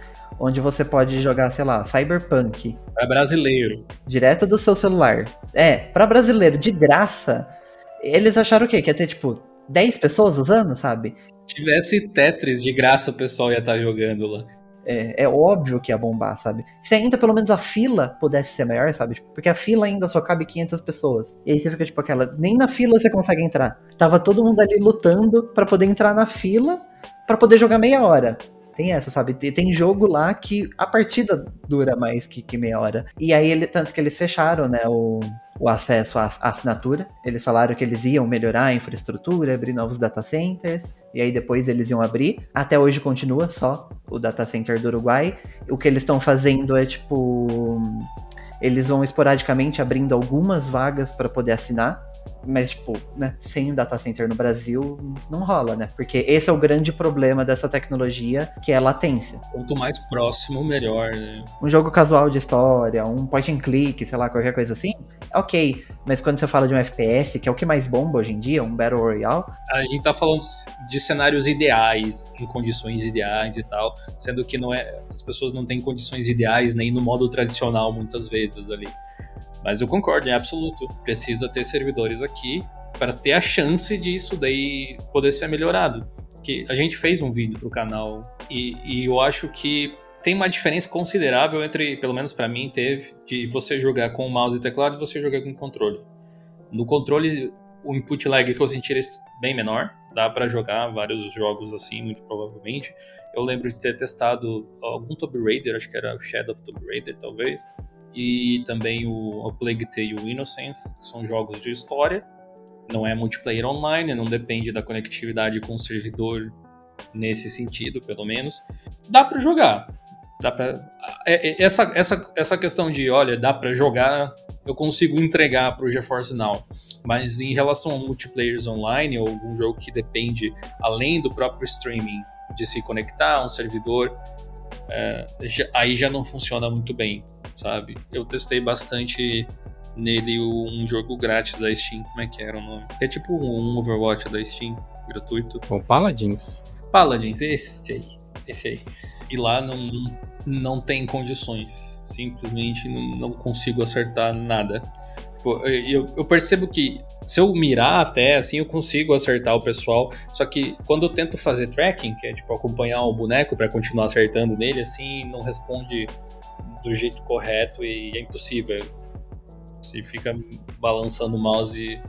onde você pode jogar, sei lá, Cyberpunk. Para brasileiro. Direto do seu celular. É, para brasileiro, de graça. Eles acharam o quê? Que ia ter, tipo, 10 pessoas usando, sabe? Se tivesse Tetris de graça, o pessoal ia estar tá jogando lá. É, é, óbvio que ia bombar, sabe? Se ainda pelo menos a fila pudesse ser maior, sabe? Tipo, porque a fila ainda só cabe 500 pessoas. E aí você fica tipo aquela, nem na fila você consegue entrar. Tava todo mundo ali lutando para poder entrar na fila para poder jogar meia hora. Tem essa, sabe? Tem jogo lá que a partida dura mais que, que meia hora. E aí, ele, tanto que eles fecharam, né, o, o acesso à, assinatura. Eles falaram que eles iam melhorar a infraestrutura, abrir novos data centers, e aí depois eles iam abrir. Até hoje continua só o data center do Uruguai. O que eles estão fazendo é tipo. Eles vão esporadicamente abrindo algumas vagas para poder assinar mas, tipo, né, sem data center no Brasil, não rola, né? Porque esse é o grande problema dessa tecnologia, que é a latência. Quanto mais próximo, melhor, né? Um jogo casual de história, um point and click, sei lá, qualquer coisa assim, ok. Mas quando você fala de um FPS, que é o que mais bomba hoje em dia, um Battle Royale... A gente tá falando de cenários ideais, em condições ideais e tal, sendo que não é, as pessoas não têm condições ideais nem no modo tradicional, muitas vezes, ali. Mas eu concordo, em absoluto. Precisa ter servidores aqui para ter a chance disso daí poder ser melhorado. Que a gente fez um vídeo pro canal e, e eu acho que tem uma diferença considerável entre, pelo menos para mim, teve de você jogar com mouse e teclado e você jogar com controle. No controle, o input lag que eu senti é bem menor, dá para jogar vários jogos assim, muito provavelmente. Eu lembro de ter testado algum Tomb Raider, acho que era o Shadow of Tomb Raider, talvez e também o A Plague Tale Innocence, que são jogos de história. Não é multiplayer online, não depende da conectividade com o servidor nesse sentido, pelo menos. Dá para jogar. Dá pra... É, é, essa, essa, essa questão de, olha, dá para jogar, eu consigo entregar para o GeForce Now. Mas em relação a multiplayers online ou algum jogo que depende, além do próprio streaming, de se conectar a um servidor, é, já, aí já não funciona muito bem sabe? Eu testei bastante nele um jogo grátis da Steam, como é que era o nome? É tipo um Overwatch da Steam, gratuito. O Paladins. Paladins, esse aí, esse aí. E lá não, não tem condições, simplesmente não, não consigo acertar nada. Eu, eu, percebo que se eu mirar até, assim, eu consigo acertar o pessoal. Só que quando eu tento fazer tracking, que é tipo acompanhar o boneco para continuar acertando nele, assim, não responde do jeito correto e é impossível. Você fica balançando o mouse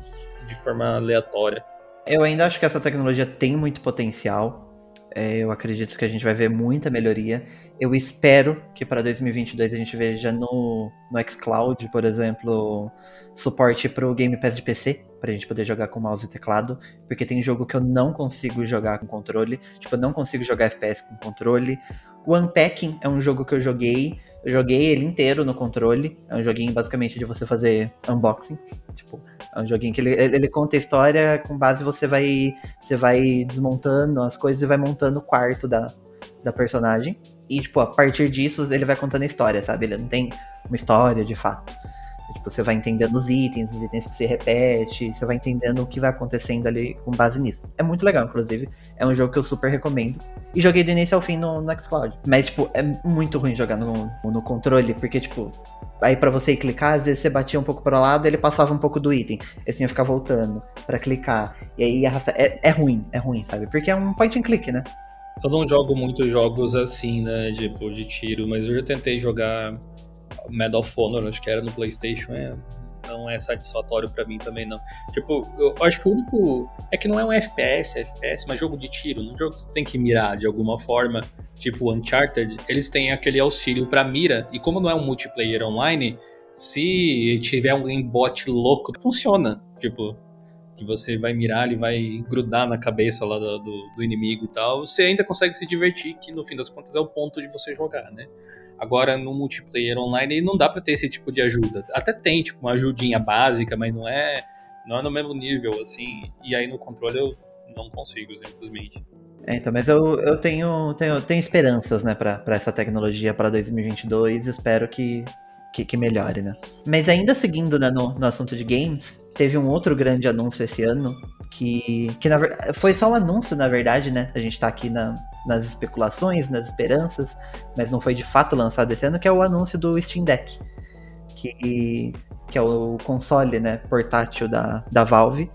de forma aleatória. Eu ainda acho que essa tecnologia tem muito potencial. É, eu acredito que a gente vai ver muita melhoria. Eu espero que para 2022 a gente veja no, no xCloud, por exemplo, suporte para o Game Pass de PC, pra gente poder jogar com mouse e teclado, porque tem jogo que eu não consigo jogar com controle, tipo, eu não consigo jogar FPS com controle. O Unpacking é um jogo que eu joguei, eu joguei ele inteiro no controle, é um joguinho basicamente de você fazer unboxing, tipo, é um joguinho que ele, ele conta a história, com base você vai você vai desmontando as coisas e vai montando o quarto da, da personagem. E, tipo, a partir disso, ele vai contando a história, sabe? Ele não tem uma história de fato. Tipo, você vai entendendo os itens, os itens que se repete, você vai entendendo o que vai acontecendo ali com base nisso. É muito legal, inclusive. É um jogo que eu super recomendo. E joguei do início ao fim no, no Xcloud. Mas, tipo, é muito ruim jogar no, no controle, porque, tipo, aí para você clicar, às vezes você batia um pouco para o lado ele passava um pouco do item. Aí você tinha que ficar voltando para clicar. E aí arrastar. É, é ruim, é ruim, sabe? Porque é um point and click, né? Eu não jogo muitos jogos assim, né? Tipo, de tiro, mas eu já tentei jogar Medal of Honor, acho que era no PlayStation, é, não é satisfatório para mim também, não. Tipo, eu acho que o único. É que não é um FPS, é FPS, mas jogo de tiro. Num jogo que você tem que mirar de alguma forma, tipo Uncharted, eles têm aquele auxílio para mira, e como não é um multiplayer online, se tiver alguém bot louco, funciona. Tipo, que você vai mirar, ele vai grudar na cabeça lá do, do, do, inimigo e tal, você ainda consegue se divertir, que no fim das contas é o ponto de você jogar, né? Agora, no multiplayer online, não dá para ter esse tipo de ajuda. Até tem, tipo, uma ajudinha básica, mas não é, não é no mesmo nível, assim. E aí no controle eu não consigo, simplesmente. É, então, mas eu, eu tenho, tenho, tenho esperanças, né, para essa tecnologia para 2022. Espero que, que, que, melhore, né? Mas ainda seguindo né, no, no assunto de games, teve um outro grande anúncio esse ano, que, que na, foi só um anúncio, na verdade, né? A gente tá aqui na, nas especulações, nas esperanças, mas não foi de fato lançado esse ano, que é o anúncio do Steam Deck, que, que é o console né, portátil da, da Valve.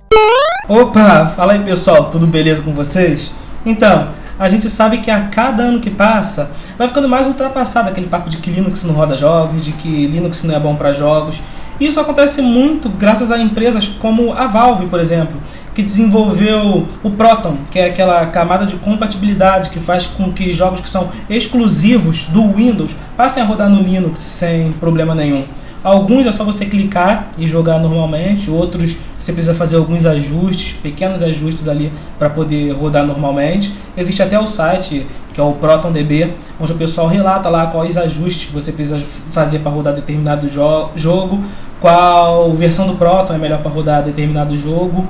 Opa, fala aí pessoal, tudo beleza com vocês? Então, a gente sabe que a cada ano que passa vai ficando mais ultrapassado aquele papo de que Linux não roda jogos, de que Linux não é bom para jogos. Isso acontece muito graças a empresas como a Valve, por exemplo, que desenvolveu o Proton, que é aquela camada de compatibilidade que faz com que jogos que são exclusivos do Windows passem a rodar no Linux sem problema nenhum. Alguns é só você clicar e jogar normalmente, outros você precisa fazer alguns ajustes, pequenos ajustes ali para poder rodar normalmente. Existe até o site que é o ProtonDB, onde o pessoal relata lá quais ajustes você precisa fazer para rodar determinado jo jogo, qual versão do Proton é melhor para rodar determinado jogo.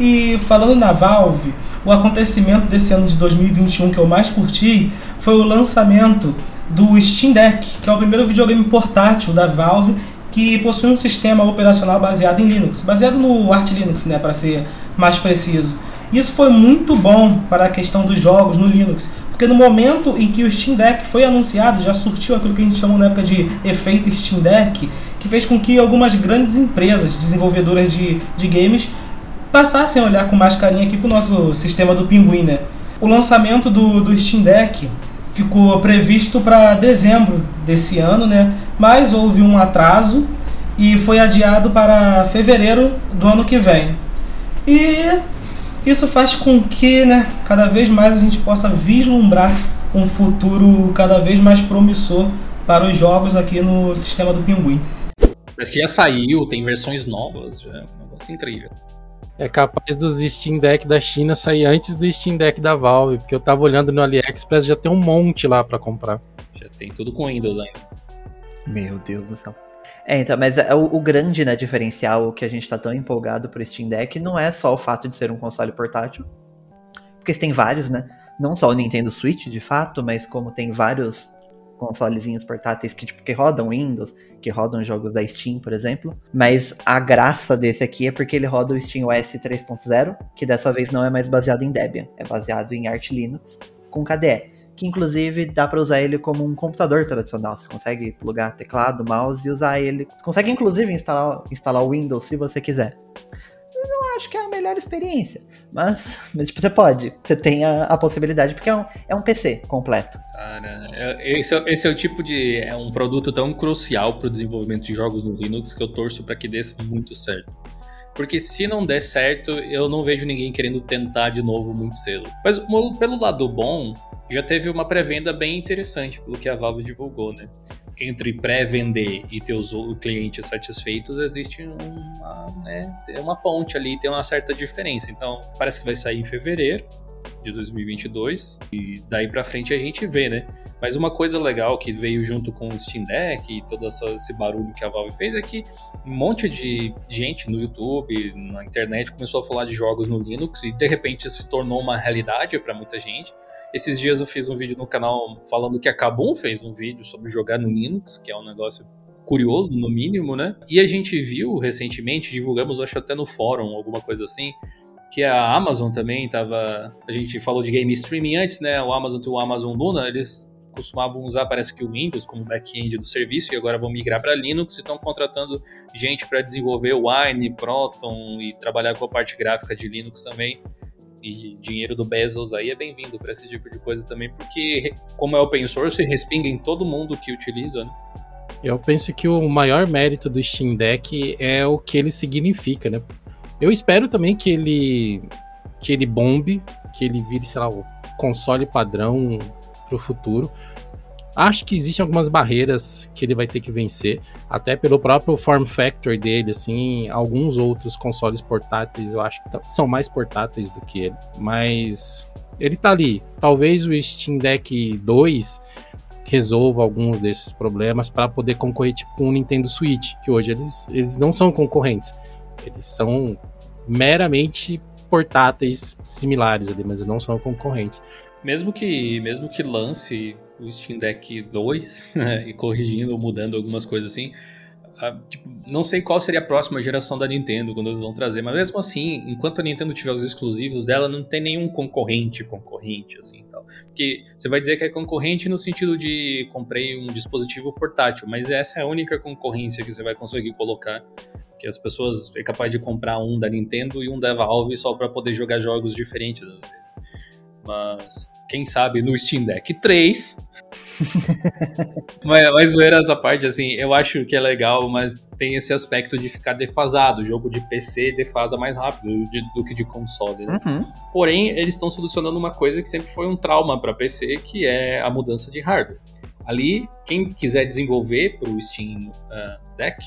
E falando na Valve, o acontecimento desse ano de 2021 que eu mais curti foi o lançamento do Steam Deck, que é o primeiro videogame portátil da Valve que possui um sistema operacional baseado em Linux, baseado no Arch Linux, né, para ser mais preciso. Isso foi muito bom para a questão dos jogos no Linux, porque no momento em que o Steam Deck foi anunciado, já surtiu aquilo que a gente chamou na época de efeito Steam Deck, que fez com que algumas grandes empresas desenvolvedoras de, de games passassem a olhar com mais carinho aqui para o nosso sistema do Pinguim, né? O lançamento do, do Steam Deck ficou previsto para dezembro desse ano, né? Mas houve um atraso e foi adiado para fevereiro do ano que vem. E isso faz com que, né, cada vez mais a gente possa vislumbrar um futuro cada vez mais promissor para os jogos aqui no sistema do Pinguim. Mas que já saiu, tem versões novas, já é um negócio incrível. É capaz dos Steam Deck da China sair antes do Steam Deck da Valve, porque eu tava olhando no AliExpress já tem um monte lá para comprar. Já tem tudo com Windows ainda. Meu Deus do céu. É, então, mas é o, o, grande né, diferencial que a gente tá tão empolgado pro Steam Deck não é só o fato de ser um console portátil, porque tem vários, né? Não só o Nintendo Switch, de fato, mas como tem vários consolezinhos portáteis que, tipo, que rodam Windows, que rodam jogos da Steam, por exemplo. Mas a graça desse aqui é porque ele roda o Steam OS 3.0, que dessa vez não é mais baseado em Debian, é baseado em Arch Linux com KDE. Que inclusive dá para usar ele como um computador tradicional. Você consegue plugar teclado, mouse e usar ele. Consegue inclusive instalar, instalar o Windows se você quiser não acho que é a melhor experiência. Mas, mas tipo, você pode. Você tem a, a possibilidade, porque é um, é um PC completo. Cara, é, esse é, esse é o tipo de. É um produto tão crucial para o desenvolvimento de jogos no Linux que eu torço para que dê muito certo. porque se não der certo, eu não vejo ninguém querendo tentar de novo muito cedo. Mas pelo lado bom, já teve uma pré-venda bem interessante pelo que a Valve divulgou, né? Entre pré-vender e ter os clientes satisfeitos, existe uma, né, uma ponte ali, tem uma certa diferença. Então, parece que vai sair em fevereiro, de 2022 e daí para frente a gente vê, né? Mas uma coisa legal que veio junto com o Steam Deck e todo essa, esse barulho que a Valve fez é que um monte de gente no YouTube, na internet começou a falar de jogos no Linux e de repente se tornou uma realidade para muita gente. Esses dias eu fiz um vídeo no canal falando que a Kabum fez um vídeo sobre jogar no Linux, que é um negócio curioso, no mínimo, né? E a gente viu recentemente, divulgamos, acho até no fórum, alguma coisa assim, que a Amazon também estava. A gente falou de game streaming antes, né? O Amazon tem o Amazon Luna, eles costumavam usar, parece que o Windows como back-end do serviço e agora vão migrar para Linux e estão contratando gente para desenvolver Wine, Proton e trabalhar com a parte gráfica de Linux também. E dinheiro do Bezos aí é bem-vindo para esse tipo de coisa também, porque como é open source, respinga em todo mundo que utiliza, né? Eu penso que o maior mérito do Steam Deck é o que ele significa, né? Eu espero também que ele que ele bombe, que ele vire, sei lá, o console padrão para o futuro. Acho que existem algumas barreiras que ele vai ter que vencer, até pelo próprio form factor dele, assim, alguns outros consoles portáteis eu acho que são mais portáteis do que ele, mas ele tá ali. Talvez o Steam Deck 2 resolva alguns desses problemas para poder concorrer tipo, com o Nintendo Switch, que hoje eles, eles não são concorrentes. Eles são meramente portáteis similares ali, mas não são concorrentes. Mesmo que, mesmo que lance o Steam Deck 2, né, e corrigindo ou mudando algumas coisas assim, tipo, não sei qual seria a próxima geração da Nintendo quando eles vão trazer, mas mesmo assim, enquanto a Nintendo tiver os exclusivos dela, não tem nenhum concorrente concorrente assim, tal. Porque você vai dizer que é concorrente no sentido de comprei um dispositivo portátil, mas essa é a única concorrência que você vai conseguir colocar que as pessoas é capaz de comprar um da Nintendo e um da Valve só para poder jogar jogos diferentes às vezes. Mas quem sabe no Steam Deck 3. mas, mas zoeira essa parte, assim, eu acho que é legal, mas tem esse aspecto de ficar defasado. O jogo de PC defasa mais rápido de, do que de console. Né? Uhum. Porém, eles estão solucionando uma coisa que sempre foi um trauma para PC, que é a mudança de hardware. Ali, quem quiser desenvolver para o Steam uh, Deck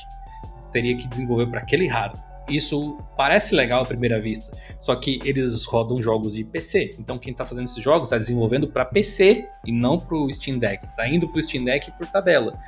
teria que desenvolver para aquele hardware. Isso parece legal à primeira vista, só que eles rodam jogos de PC. Então quem está fazendo esses jogos está desenvolvendo para PC e não para o Steam Deck. Está indo para o Steam Deck por tabela.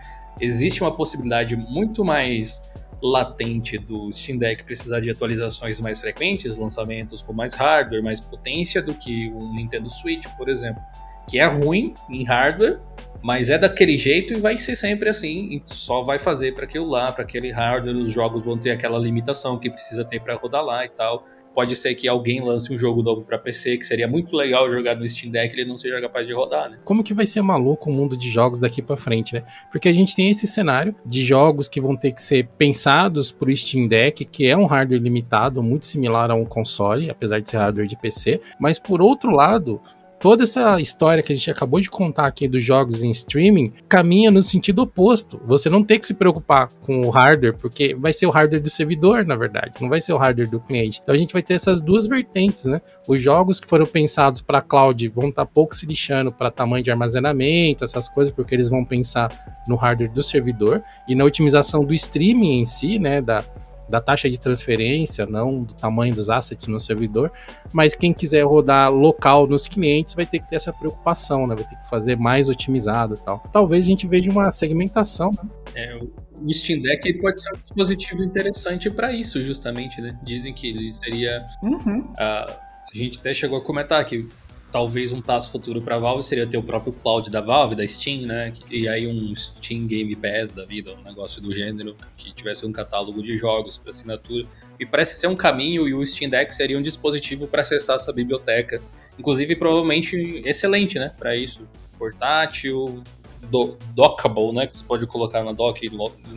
Existe uma possibilidade muito mais latente do Steam Deck precisar de atualizações mais frequentes, lançamentos com mais hardware, mais potência do que o Nintendo Switch, por exemplo, que é ruim em hardware, mas é daquele jeito e vai ser sempre assim. Só vai fazer para aquilo lá, para aquele hardware. Os jogos vão ter aquela limitação que precisa ter para rodar lá e tal. Pode ser que alguém lance um jogo novo para PC, que seria muito legal jogar no Steam Deck e ele não seja capaz de rodar, né? Como que vai ser maluco o mundo de jogos daqui para frente, né? Porque a gente tem esse cenário de jogos que vão ter que ser pensados pro Steam Deck, que é um hardware limitado, muito similar a um console, apesar de ser hardware de PC. Mas por outro lado, toda essa história que a gente acabou de contar aqui dos jogos em streaming caminha no sentido oposto. Você não tem que se preocupar com o hardware, porque vai ser o hardware do servidor, na verdade, não vai ser o hardware do cliente. Então a gente vai ter essas duas vertentes, né? Os jogos que foram pensados para cloud vão estar tá pouco se lixando para tamanho de armazenamento, essas coisas, porque eles vão pensar no hardware do servidor e na otimização do streaming em si, né? Da, da taxa de transferência, não do tamanho dos assets no servidor, mas quem quiser rodar local nos clientes vai ter que ter essa preocupação, né? Vai ter que fazer mais otimizado e tal. Talvez a gente veja uma segmentação, né? É, o Steam Deck pode ser um dispositivo interessante para isso, justamente, né? Dizem que ele seria. Uhum. Uh, a gente até chegou a comentar que talvez um passo futuro para a Valve seria ter o próprio cloud da Valve, da Steam, né? E aí um Steam Game Pass da vida, um negócio do gênero, que tivesse um catálogo de jogos para assinatura. E parece ser um caminho e o Steam Deck seria um dispositivo para acessar essa biblioteca. Inclusive, provavelmente excelente, né? Para isso. Portátil, do, dockable, né? Que você pode colocar na dock e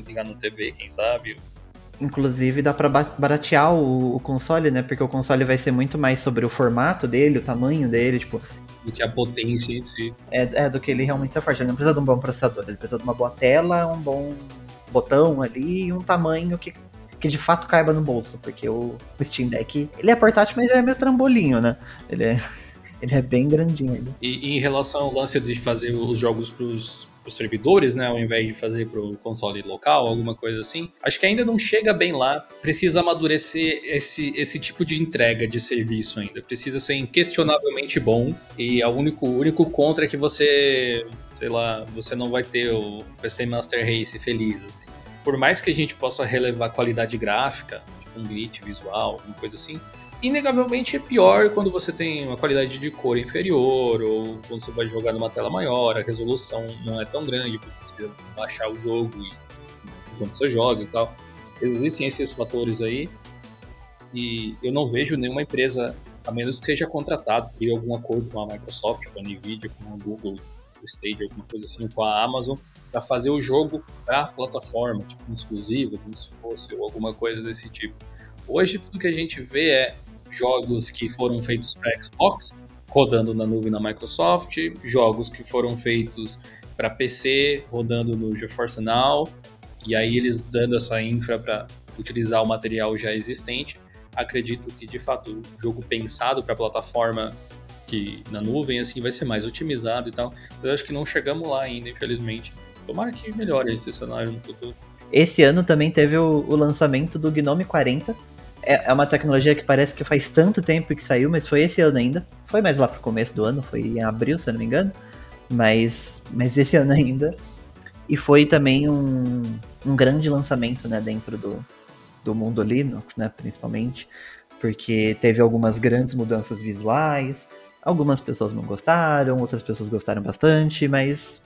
ligar no TV, quem sabe. Inclusive dá para baratear o, o, console, né? Porque o console vai ser muito mais sobre o formato dele, o tamanho dele, tipo. Do que a potência em si. É, é do que ele realmente se forte. Ele não precisa de um bom processador, ele precisa de uma boa tela, um bom botão ali e um tamanho que que de fato caiba no bolso, porque o, o Steam Deck, ele é portátil, mas ele é meio trambolinho, né? Ele é, ele é bem grandinho. Ele. E, e em relação ao lance de fazer os jogos pros os servidores, né, ao invés de fazer para o console local, alguma coisa assim. Acho que ainda não chega bem lá. Precisa amadurecer esse, esse tipo de entrega de serviço ainda. Precisa ser inquestionavelmente bom. E o único, único contra é que você, sei lá, você não vai ter o PC Master Race feliz, assim. Por mais que a gente possa relevar qualidade gráfica, tipo um glitch visual, alguma coisa assim, inegavelmente é pior quando você tem uma qualidade de cor inferior ou quando você vai jogar numa tela maior, a resolução não é tão grande, porque você baixar o jogo e, enquanto você joga e tal. Existem esses fatores aí e eu não vejo nenhuma empresa, a menos que seja contratado, crie algum acordo com a Microsoft, com a Nvidia, com a Google, o Stage, alguma coisa assim, com a Amazon, para fazer o jogo para a plataforma, tipo um exclusivo, como se fosse, ou alguma coisa desse tipo. Hoje tudo que a gente vê é jogos que foram feitos para Xbox, rodando na nuvem da Microsoft, jogos que foram feitos para PC, rodando no GeForce Now, e aí eles dando essa infra para utilizar o material já existente. Acredito que de fato o jogo pensado para plataforma que na nuvem assim vai ser mais otimizado e tal. Eu acho que não chegamos lá ainda, infelizmente. Tomara que melhore esse cenário no futuro. Esse ano também teve o, o lançamento do Gnome 40, é, é uma tecnologia que parece que faz tanto tempo que saiu, mas foi esse ano ainda. Foi mais lá pro começo do ano, foi em abril, se eu não me engano. Mas, mas esse ano ainda. E foi também um, um grande lançamento, né, dentro do, do mundo Linux, né, principalmente. Porque teve algumas grandes mudanças visuais. Algumas pessoas não gostaram, outras pessoas gostaram bastante, mas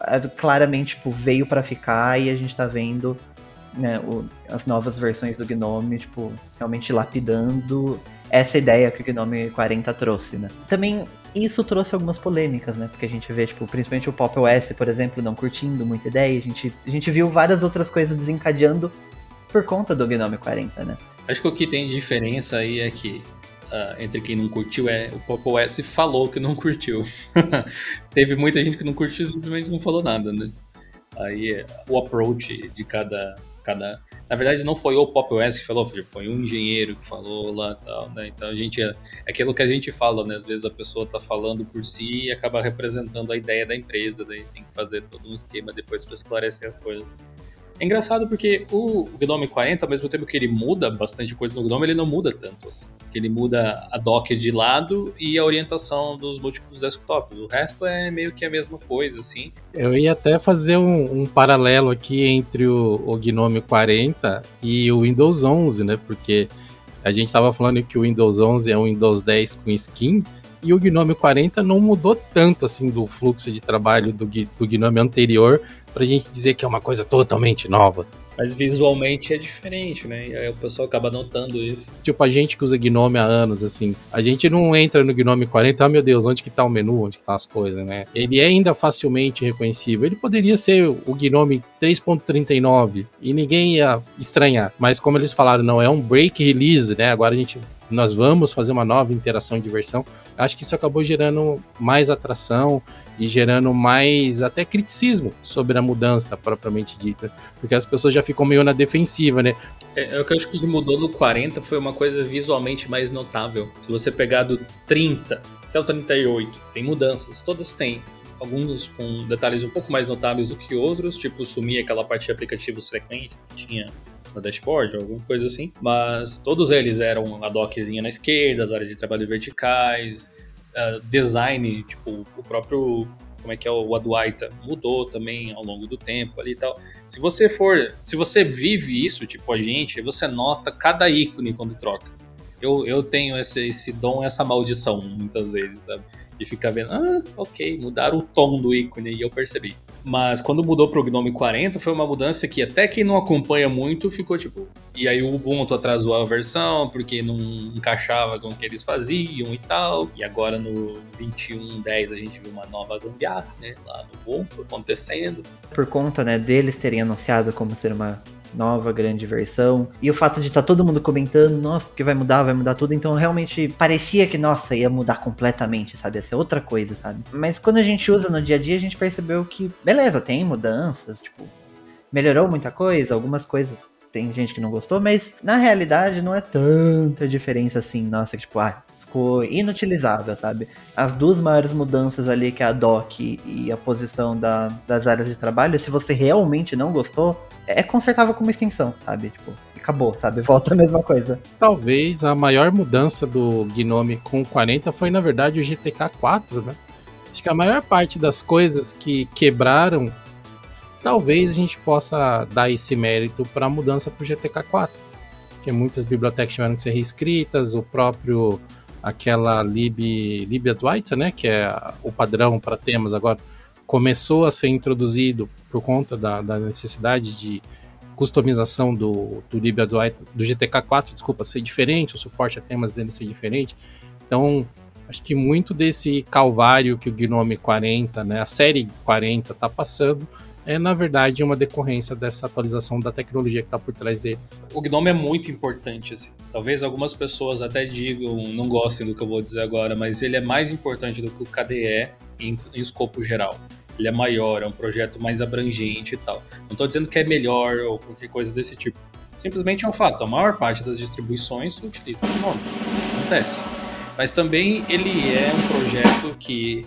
é, claramente tipo, veio para ficar e a gente tá vendo né, o, as novas versões do Gnome, tipo, realmente lapidando essa ideia que o Gnome 40 trouxe, né. Também isso trouxe algumas polêmicas, né, porque a gente vê, tipo, principalmente o Pop OS, por exemplo, não curtindo muita ideia, a gente, a gente viu várias outras coisas desencadeando por conta do Gnome 40, né. Acho que o que tem de diferença aí é que Uh, entre quem não curtiu é o Pop OS falou que não curtiu. Teve muita gente que não curtiu e simplesmente não falou nada, né? Aí o approach de cada Na verdade, não foi o Pop OS que falou, foi um engenheiro que falou lá tal, né? Então a gente. É, é aquilo que a gente fala, né? Às vezes a pessoa tá falando por si e acaba representando a ideia da empresa, daí tem que fazer todo um esquema depois para esclarecer as coisas. É engraçado porque o Gnome 40, ao mesmo tempo que ele muda bastante coisa no Gnome, ele não muda tanto assim. Ele muda a dock de lado e a orientação dos múltiplos desktops. O resto é meio que a mesma coisa, assim. Eu ia até fazer um, um paralelo aqui entre o, o Gnome 40 e o Windows 11, né? Porque a gente estava falando que o Windows 11 é um Windows 10 com skin, e o Gnome 40 não mudou tanto assim do fluxo de trabalho do, do Gnome anterior pra gente dizer que é uma coisa totalmente nova. Mas visualmente é diferente, né? E aí o pessoal acaba notando isso. Tipo, a gente que usa Gnome há anos, assim, a gente não entra no Gnome 40, ah, meu Deus, onde que tá o menu, onde que tá as coisas, né? Ele é ainda facilmente reconhecível. Ele poderia ser o Gnome 3.39 e ninguém ia estranhar. Mas como eles falaram, não, é um break release, né? Agora a gente nós vamos fazer uma nova interação de versão. Acho que isso acabou gerando mais atração e gerando mais até criticismo sobre a mudança propriamente dita, porque as pessoas já ficam meio na defensiva, né? É, é o que eu acho que mudou no 40 foi uma coisa visualmente mais notável. Se você pegar do 30 até o 38, tem mudanças, todas têm. Alguns com detalhes um pouco mais notáveis do que outros, tipo sumir aquela parte de aplicativos frequentes que tinha no dashboard, alguma coisa assim. Mas todos eles eram a dockzinha na esquerda, as áreas de trabalho verticais, uh, design, tipo, o próprio. Como é que é o Adwaita mudou também ao longo do tempo ali e tal. Se você for. Se você vive isso, tipo a gente, você nota cada ícone quando troca. Eu, eu tenho esse, esse dom, essa maldição, muitas vezes, sabe? E ficar vendo, ah, ok, mudaram o tom do ícone e eu percebi. Mas quando mudou pro Gnome 40, foi uma mudança que até quem não acompanha muito ficou tipo. E aí o Ubuntu atrasou a versão porque não encaixava com o que eles faziam e tal. E agora no 21.10 a gente viu uma nova gambiarra, né? Lá no Ubuntu acontecendo. Por conta, né, deles terem anunciado como ser uma nova grande versão. E o fato de estar tá todo mundo comentando, nossa, porque vai mudar, vai mudar tudo. Então realmente parecia que, nossa, ia mudar completamente, sabe? Ia ser outra coisa, sabe? Mas quando a gente usa no dia a dia, a gente percebeu que, beleza, tem mudanças, tipo, melhorou muita coisa, algumas coisas tem gente que não gostou, mas na realidade não é tanta diferença assim, nossa, que tipo, ah, ficou inutilizável, sabe? As duas maiores mudanças ali, que é a dock e a posição da, das áreas de trabalho, se você realmente não gostou, é consertável com uma extensão, sabe? Tipo, acabou, sabe? Volta a mesma coisa. Talvez a maior mudança do Gnome com 40 foi, na verdade, o GTK 4, né? Acho que a maior parte das coisas que quebraram, talvez a gente possa dar esse mérito para a mudança para o GTK 4. Porque muitas bibliotecas tiveram que ser reescritas, o próprio aquela lib, lib Advaita, né, que é o padrão para temas agora, começou a ser introduzido por conta da, da necessidade de customização do, do lib Advaita, do GTK4, desculpa, ser diferente, o suporte a temas dele ser diferente. Então, acho que muito desse calvário que o Gnome 40, né, a série 40 está passando, é na verdade uma decorrência dessa atualização da tecnologia que está por trás deles. O Gnome é muito importante, assim. Talvez algumas pessoas até digam, não gostem do que eu vou dizer agora, mas ele é mais importante do que o KDE em, em escopo geral. Ele é maior, é um projeto mais abrangente e tal. Não estou dizendo que é melhor ou qualquer coisa desse tipo. Simplesmente é um fato. A maior parte das distribuições utiliza o Gnome. Acontece. Mas também ele é um projeto que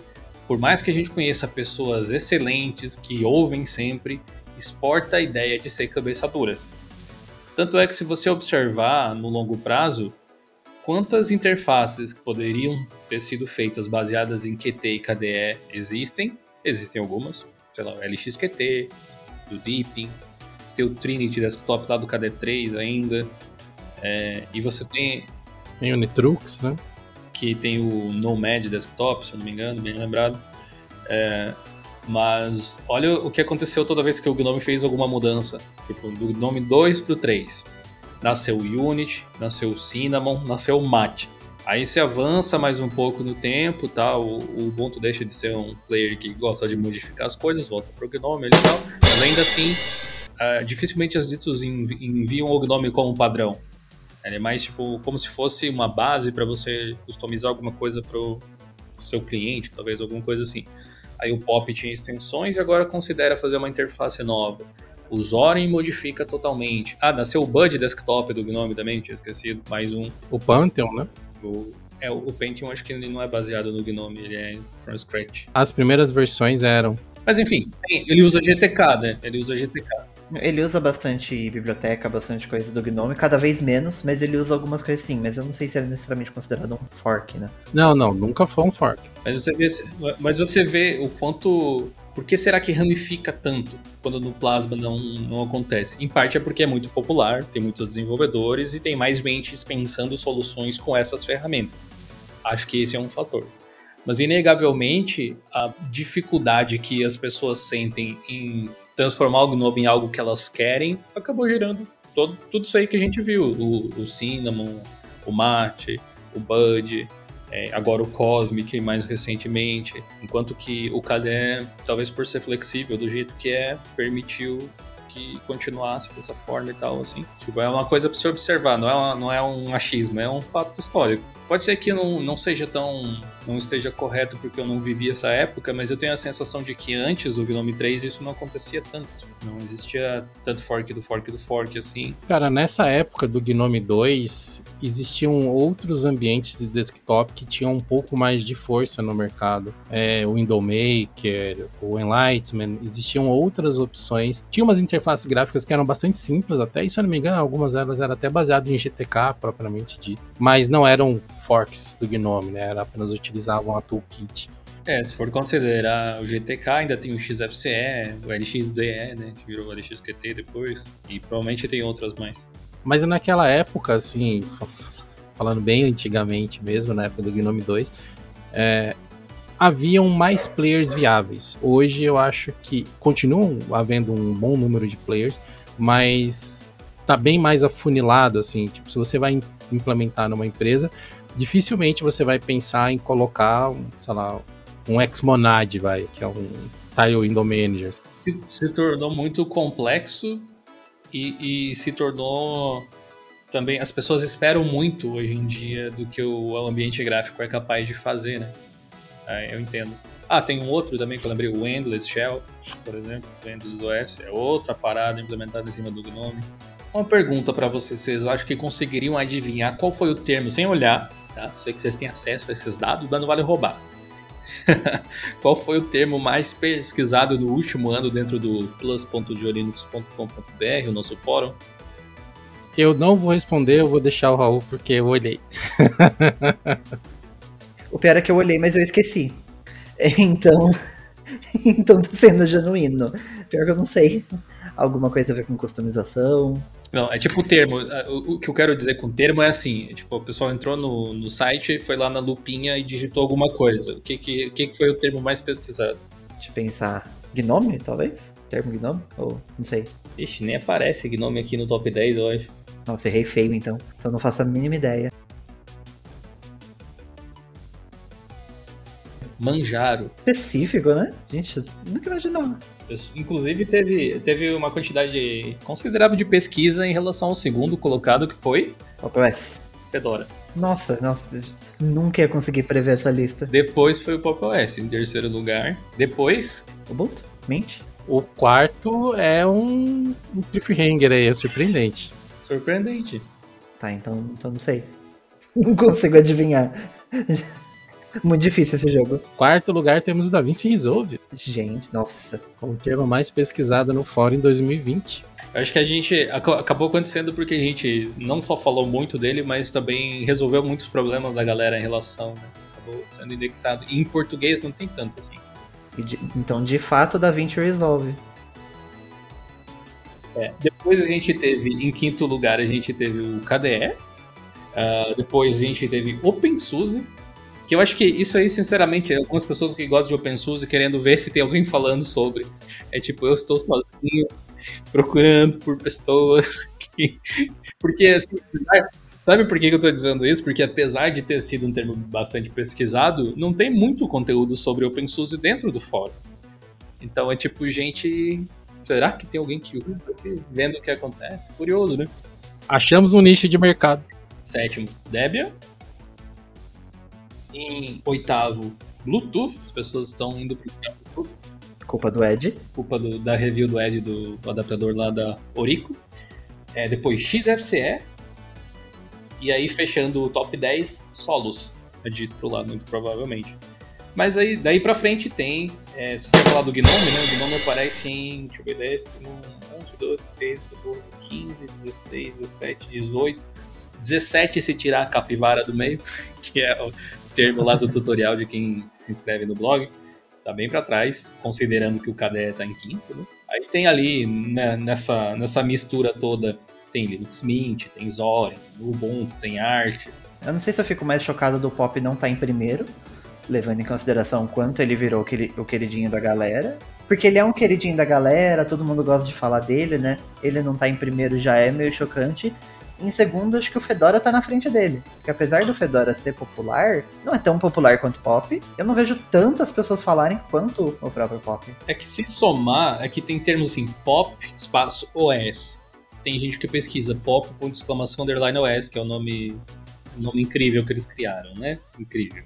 por mais que a gente conheça pessoas excelentes que ouvem sempre, exporta a ideia de ser cabeça dura. Tanto é que se você observar no longo prazo, quantas interfaces que poderiam ter sido feitas baseadas em Qt e KDE existem? Existem algumas, sei lá, o LXQT, do Deepin, você tem o Trinity Desktop lá do KD3 ainda, é, e você tem... Tem o Nitrux, né? que tem o Nomad Desktop, se eu não me engano, bem lembrado. É, mas olha o que aconteceu toda vez que o Gnome fez alguma mudança. Tipo, do Gnome 2 pro 3. Nasceu o Unity, nasceu o Cinnamon, nasceu o Mate. Aí você avança mais um pouco no tempo, tá? O, o Ubuntu deixa de ser um player que gosta de modificar as coisas, volta pro Gnome e tal. Mas ainda assim, uh, dificilmente as ditos enviam o Gnome como padrão. Ele é mais tipo como se fosse uma base para você customizar alguma coisa para o seu cliente, talvez alguma coisa assim. Aí o Pop tinha extensões e agora considera fazer uma interface nova. O Zorin modifica totalmente. Ah, nasceu o Bud Desktop do Gnome também, tinha esquecido. Mais um. O Pantheon, né? O, é, o Pantheon acho que ele não é baseado no Gnome, ele é from scratch. As primeiras versões eram. Mas enfim, ele usa GTK, né? Ele usa GTK. Ele usa bastante biblioteca, bastante coisa do Gnome, cada vez menos, mas ele usa algumas coisas sim, mas eu não sei se é necessariamente considerado um fork, né? Não, não, nunca foi um fork. Mas você vê, mas você vê o quanto. Por que será que ramifica tanto quando no Plasma não, não acontece? Em parte é porque é muito popular, tem muitos desenvolvedores e tem mais mentes pensando soluções com essas ferramentas. Acho que esse é um fator. Mas, inegavelmente, a dificuldade que as pessoas sentem em transformar o Gnome em algo que elas querem acabou gerando todo, tudo isso aí que a gente viu. O, o Cinnamon, o Mate, o Bud, é, agora o Cosmic mais recentemente. Enquanto que o KDE, talvez por ser flexível do jeito que é, permitiu que continuasse dessa forma e tal, assim. Tipo, é uma coisa para se observar, não é, uma, não é um achismo, é um fato histórico. Pode ser que não, não seja tão. não esteja correto porque eu não vivi essa época, mas eu tenho a sensação de que antes do Gnome 3 isso não acontecia tanto. Não existia tanto fork do fork do fork assim. Cara, nessa época do Gnome 2, existiam outros ambientes de desktop que tinham um pouco mais de força no mercado. É, o Window Maker, o Enlightenment, existiam outras opções. Tinha umas interfaces gráficas que eram bastante simples até, e se eu não me engano, algumas delas eram até baseadas em GTK propriamente dito, mas não eram forks do Gnome, né? Era apenas utilizavam a toolkit. É, se for considerar o GTK, ainda tem o XFCE, o LXDE, né? Que virou o LXQT depois. E provavelmente tem outras mais. Mas naquela época, assim, falando bem antigamente mesmo, na época do Gnome 2, é, haviam mais players viáveis. Hoje eu acho que continuam havendo um bom número de players, mas tá bem mais afunilado, assim. Tipo, se você vai implementar numa empresa, dificilmente você vai pensar em colocar, um, sei lá, um Xmonad, vai, que é um Tile Window Manager. Se tornou muito complexo e, e, se tornou também. As pessoas esperam muito hoje em dia do que o ambiente gráfico é capaz de fazer, né? Eu entendo. Ah, tem um outro também que eu lembrei, o Endless Shell, por exemplo, o Endless OS, é outra parada implementada em cima do Gnome. Uma pergunta para vocês, vocês acham que conseguiriam adivinhar qual foi o termo sem olhar, tá? Sei que vocês têm acesso a esses dados, mas não vale roubar. qual foi o termo mais pesquisado no último ano dentro do plus.diolinux.com.br, o nosso fórum? Eu não vou responder, eu vou deixar o Raul porque eu olhei. o pior é que eu olhei, mas eu esqueci. Então, então tá sendo genuíno. Pior que eu não sei. Alguma coisa a ver com customização. Não, é tipo o termo. O, que eu quero dizer com termo é assim: é tipo, o pessoal entrou no, no site, foi lá na lupinha e digitou alguma coisa. O que, que, que, que foi o termo mais pesquisado? Deixa eu pensar. Gnome, talvez? Termo Gnome? Ou não sei. Ixi, nem aparece Gnome aqui no top 10 hoje. Nossa, errei feio então. Então não faço a mínima ideia. Manjaro. Específico, né? Gente, nunca imaginava. Inclusive, teve, teve uma quantidade considerável de pesquisa em relação ao segundo colocado, que foi. PopOS. Fedora. Nossa, nossa, nunca ia conseguir prever essa lista. Depois foi o PopOS em terceiro lugar. Depois. Ubuntu? Mint? O quarto é um, um cliffhanger aí, é surpreendente. Surpreendente. Tá, então, então não sei. Não consigo adivinhar. Muito difícil esse jogo. Quarto lugar temos o DaVinci Resolve. Gente, nossa. O termo mais pesquisado no fórum em 2020. Eu acho que a gente acabou acontecendo porque a gente não só falou muito dele, mas também resolveu muitos problemas da galera em relação. Né? Acabou sendo indexado. E em português não tem tanto assim. De, então, de fato, o DaVinci Resolve. É, depois a gente teve, em quinto lugar, a gente teve o KDE. Uh, ah, depois a gente teve OpenSUSE. Que eu acho que isso aí, sinceramente, é algumas pessoas que gostam de OpenSUSE querendo ver se tem alguém falando sobre. É tipo, eu estou sozinho, procurando por pessoas que... Porque, assim, sabe por que eu estou dizendo isso? Porque apesar de ter sido um termo bastante pesquisado, não tem muito conteúdo sobre OpenSUSE dentro do fórum. Então é tipo gente Será que tem alguém que usa vendo o que acontece? Curioso, né? Achamos um nicho de mercado. Sétimo, Debian. Em oitavo, Bluetooth. As pessoas estão indo pro Bluetooth. Culpa do Ed. Culpa do, da review do Ed do, do adaptador lá da Orico. É, depois XFCE. E aí, fechando o top 10, Solus. A distro lá, muito provavelmente. Mas aí, daí pra frente tem. É, se você falar do Gnome, né? O Gnome aparece em. Deixa eu ver, décimo. 11, 12, 13, 14, 15, 16, 17, 18. 17 se tirar a capivara do meio, que é termo lá do tutorial de quem se inscreve no blog. Tá bem para trás, considerando que o KDE tá em quinto, né? Aí tem ali, né, nessa, nessa mistura toda, tem Linux Mint, tem Zorin, Ubuntu, tem Arch. Eu não sei se eu fico mais chocado do Pop não estar tá em primeiro, levando em consideração quanto ele virou o queridinho da galera. Porque ele é um queridinho da galera, todo mundo gosta de falar dele, né? Ele não tá em primeiro já é meio chocante. Em segundo, acho que o Fedora tá na frente dele. Porque apesar do Fedora ser popular, não é tão popular quanto Pop. Eu não vejo tantas pessoas falarem quanto o próprio Pop. É que se somar, aqui tem termos assim, Pop, espaço, OS. Tem gente que pesquisa Pop, ponto exclamação, underline OS, que é o nome, nome incrível que eles criaram, né? Incrível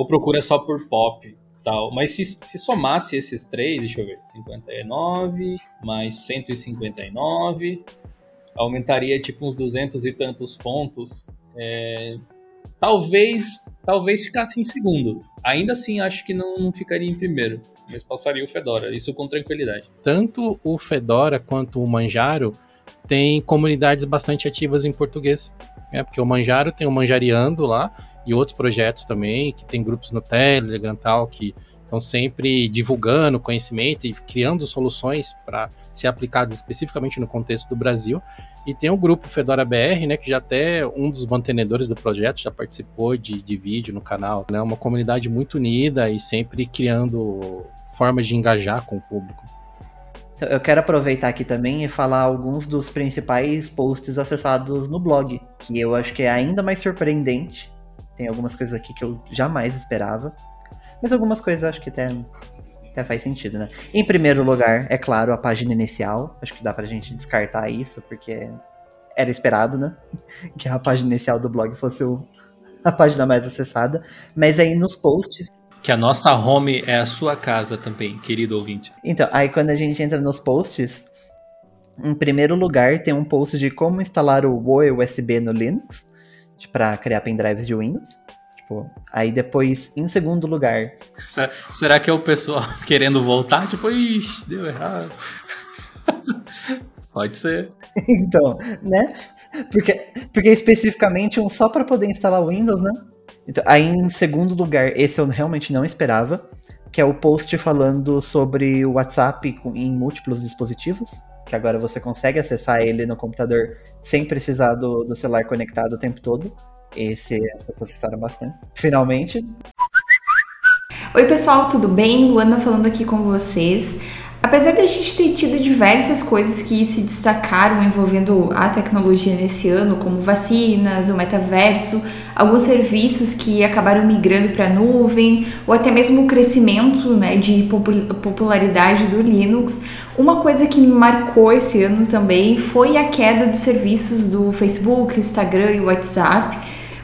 ou procura só por pop tal. Mas se, se somasse esses três, deixa eu ver, 59 mais 159, aumentaria tipo uns 200 e tantos pontos. É, talvez talvez ficasse em segundo. Ainda assim, acho que não, não ficaria em primeiro, mas passaria o Fedora, isso com tranquilidade. Tanto o Fedora quanto o Manjaro têm comunidades bastante ativas em português. É, porque o Manjaro tem o Manjariando lá, e outros projetos também, que tem grupos no Telegram tal, que estão sempre divulgando conhecimento e criando soluções para ser aplicadas especificamente no contexto do Brasil. E tem o grupo Fedora BR, né, que já até um dos mantenedores do projeto já participou de, de vídeo no canal. É né, uma comunidade muito unida e sempre criando formas de engajar com o público. Então, eu quero aproveitar aqui também e falar alguns dos principais posts acessados no blog, que eu acho que é ainda mais surpreendente tem algumas coisas aqui que eu jamais esperava. Mas algumas coisas acho que até, até faz sentido, né? Em primeiro lugar, é claro, a página inicial. Acho que dá pra gente descartar isso, porque era esperado, né? Que a página inicial do blog fosse o, a página mais acessada. Mas aí nos posts. Que a nossa home é a sua casa também, querido ouvinte. Então, aí quando a gente entra nos posts, Em primeiro lugar, tem um post de como instalar o Woe USB no Linux para criar pendrives de Windows. Tipo, aí depois, em segundo lugar. Será que é o pessoal querendo voltar? Tipo, ixi, deu errado. Pode ser. então, né? Porque, porque especificamente um só para poder instalar o Windows, né? Então, aí em segundo lugar, esse eu realmente não esperava, que é o post falando sobre o WhatsApp em múltiplos dispositivos, que agora você consegue acessar ele no computador sem precisar do, do celular conectado o tempo todo. Esse as pessoas acessaram bastante. Finalmente. Oi, pessoal, tudo bem? Luana falando aqui com vocês. Apesar de a gente ter tido diversas coisas que se destacaram envolvendo a tecnologia nesse ano, como vacinas, o metaverso, alguns serviços que acabaram migrando para a nuvem, ou até mesmo o crescimento né, de popularidade do Linux, uma coisa que me marcou esse ano também foi a queda dos serviços do Facebook, Instagram e WhatsApp,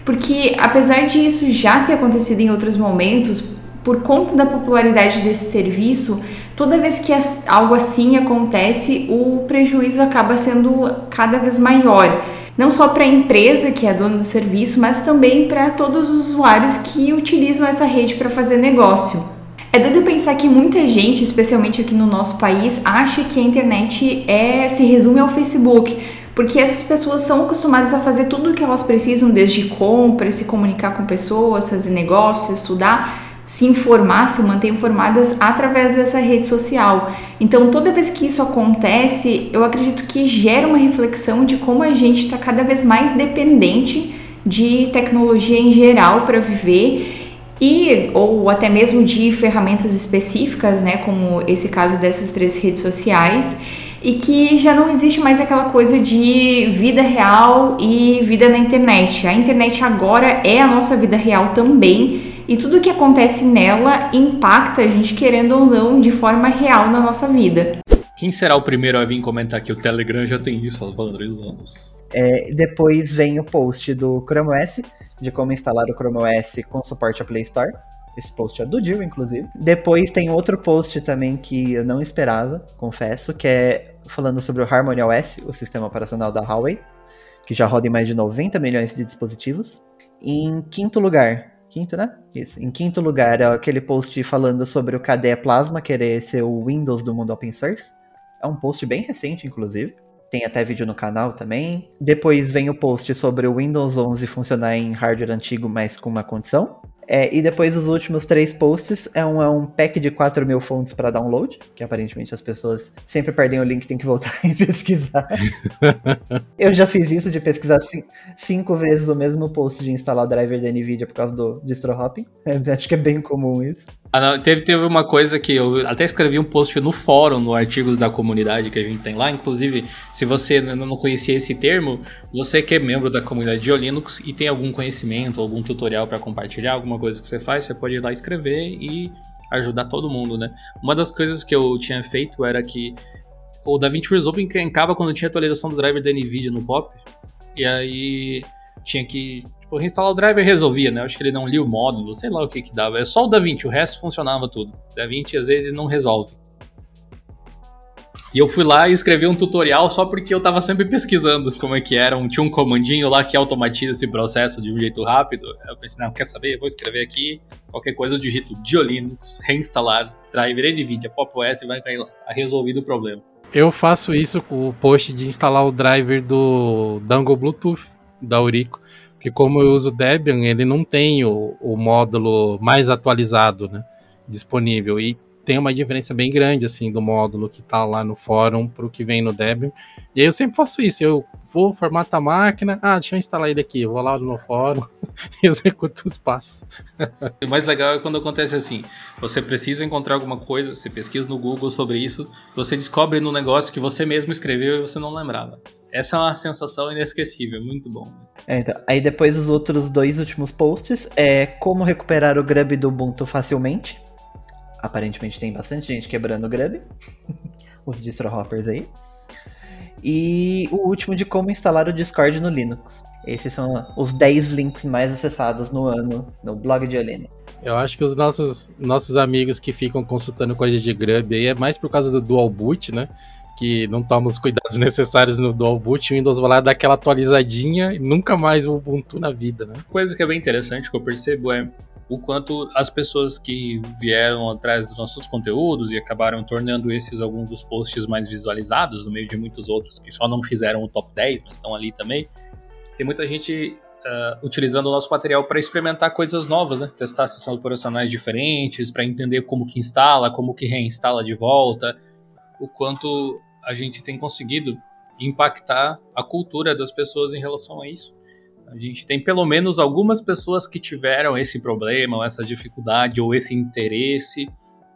porque apesar disso já ter acontecido em outros momentos, por conta da popularidade desse serviço, toda vez que algo assim acontece, o prejuízo acaba sendo cada vez maior. Não só para a empresa que é dona do serviço, mas também para todos os usuários que utilizam essa rede para fazer negócio. É doido pensar que muita gente, especialmente aqui no nosso país, acha que a internet é se resume ao Facebook, porque essas pessoas são acostumadas a fazer tudo o que elas precisam, desde compras, se comunicar com pessoas, fazer negócios, estudar se informar, se manter informadas através dessa rede social. Então, toda vez que isso acontece, eu acredito que gera uma reflexão de como a gente está cada vez mais dependente de tecnologia em geral para viver e ou até mesmo de ferramentas específicas, né, como esse caso dessas três redes sociais, e que já não existe mais aquela coisa de vida real e vida na internet. A internet agora é a nossa vida real também e tudo que acontece nela impacta a gente, querendo ou não, de forma real na nossa vida. Quem será o primeiro a vir comentar que o Telegram já tem isso há três anos? É, depois vem o post do Chrome OS, de como instalar o Chrome OS com suporte à Play Store. Esse post é do Jill, inclusive. Depois tem outro post também que eu não esperava, confesso, que é falando sobre o Harmony OS, o sistema operacional da Huawei, que já roda em mais de 90 milhões de dispositivos. Em quinto lugar, Quinto, né? Isso. Em quinto lugar, é aquele post falando sobre o KDE Plasma querer ser o Windows do mundo open source. É um post bem recente, inclusive. Tem até vídeo no canal também. Depois vem o post sobre o Windows 11 funcionar em hardware antigo, mas com uma condição. É, e depois os últimos três posts é um, é um pack de 4 mil fontes para download, que aparentemente as pessoas sempre perdem o link tem que voltar e pesquisar. eu já fiz isso de pesquisar cinco vezes o mesmo post de instalar o driver da NVIDIA por causa do distro hopping. É, acho que é bem comum isso. Ah, não, teve, teve uma coisa que eu até escrevi um post no fórum, no artigos da comunidade que a gente tem lá. Inclusive, se você não conhecia esse termo, você que é membro da comunidade de Linux e tem algum conhecimento, algum tutorial para compartilhar, alguma coisa que você faz, você pode ir lá escrever e ajudar todo mundo, né? Uma das coisas que eu tinha feito era que o DaVinci Resolve encrencava quando tinha atualização do driver da NVIDIA no POP. E aí tinha que Tipo, reinstalar o driver resolvia, né? Acho que ele não lia o módulo, sei lá o que que dava. É só o DaVinci, o resto funcionava tudo. DaVinci às vezes não resolve. E eu fui lá e escrevi um tutorial só porque eu tava sempre pesquisando como é que era. Um, tinha um comandinho lá que automatiza esse processo de um jeito rápido. Eu pensei, não, quer saber? Eu vou escrever aqui qualquer coisa, eu digito Diolinux, reinstalar, driver NVIDIA, Pop OS e vai cair lá. Tá resolvido o problema. Eu faço isso com o post de instalar o driver do Dangle Bluetooth da Aurico. Porque como eu uso Debian, ele não tem o, o módulo mais atualizado né, disponível. E tem uma diferença bem grande assim do módulo que está lá no fórum para o que vem no Debian. E aí eu sempre faço isso. Eu vou formatar a máquina. Ah, deixa eu instalar ele aqui. Eu vou lá no fórum e executo os passos. o mais legal é quando acontece assim: você precisa encontrar alguma coisa, você pesquisa no Google sobre isso, você descobre no negócio que você mesmo escreveu e você não lembrava. Essa é uma sensação inesquecível, muito bom. É, então, aí depois os outros dois últimos posts é como recuperar o grub do Ubuntu facilmente. Aparentemente tem bastante gente quebrando o grub. os distro hoppers aí. E o último de como instalar o Discord no Linux. Esses são os 10 links mais acessados no ano no blog de Olena. Eu acho que os nossos, nossos amigos que ficam consultando coisas de Grub aí é mais por causa do dual boot, né? que não toma os cuidados necessários no dual boot, o Windows vai lá dar aquela atualizadinha e nunca mais o Ubuntu na vida, né? Coisa que é bem interessante que eu percebo é o quanto as pessoas que vieram atrás dos nossos conteúdos e acabaram tornando esses alguns dos posts mais visualizados, no meio de muitos outros que só não fizeram o top 10, mas estão ali também. Tem muita gente uh, utilizando o nosso material para experimentar coisas novas, né? testar sistemas operacionais diferentes, para entender como que instala, como que reinstala de volta, o quanto a gente tem conseguido impactar a cultura das pessoas em relação a isso. A gente tem pelo menos algumas pessoas que tiveram esse problema, ou essa dificuldade, ou esse interesse,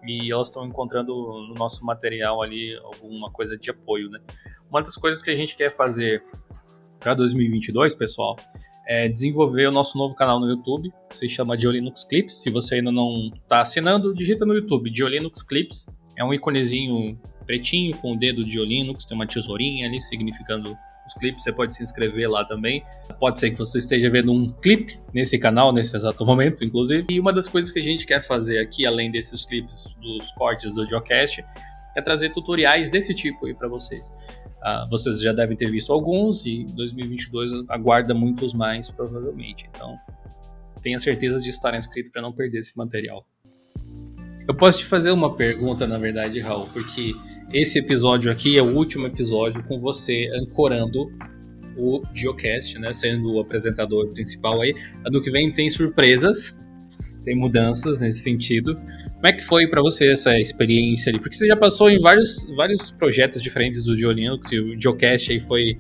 e elas estão encontrando no nosso material ali alguma coisa de apoio, né? Uma das coisas que a gente quer fazer para 2022, pessoal, é desenvolver o nosso novo canal no YouTube, que se chama Diolinux Clips. Se você ainda não está assinando, digita no YouTube Diolinux Clips. É um iconezinho pretinho com o dedo de Diolinux, tem uma tesourinha ali significando os clipes, você pode se inscrever lá também. Pode ser que você esteja vendo um clipe nesse canal, nesse exato momento, inclusive. E uma das coisas que a gente quer fazer aqui, além desses clipes dos cortes do Geocast, é trazer tutoriais desse tipo aí para vocês. Uh, vocês já devem ter visto alguns e 2022 aguarda muitos mais, provavelmente. Então, tenha certeza de estar inscrito para não perder esse material. Eu posso te fazer uma pergunta, na verdade, Raul, porque esse episódio aqui é o último episódio com você ancorando o Geocast, né? Sendo o apresentador principal aí. Ano que vem tem surpresas, tem mudanças nesse sentido. Como é que foi para você essa experiência ali? Porque você já passou em vários, vários projetos diferentes do Geolinux, e o Geocast aí foi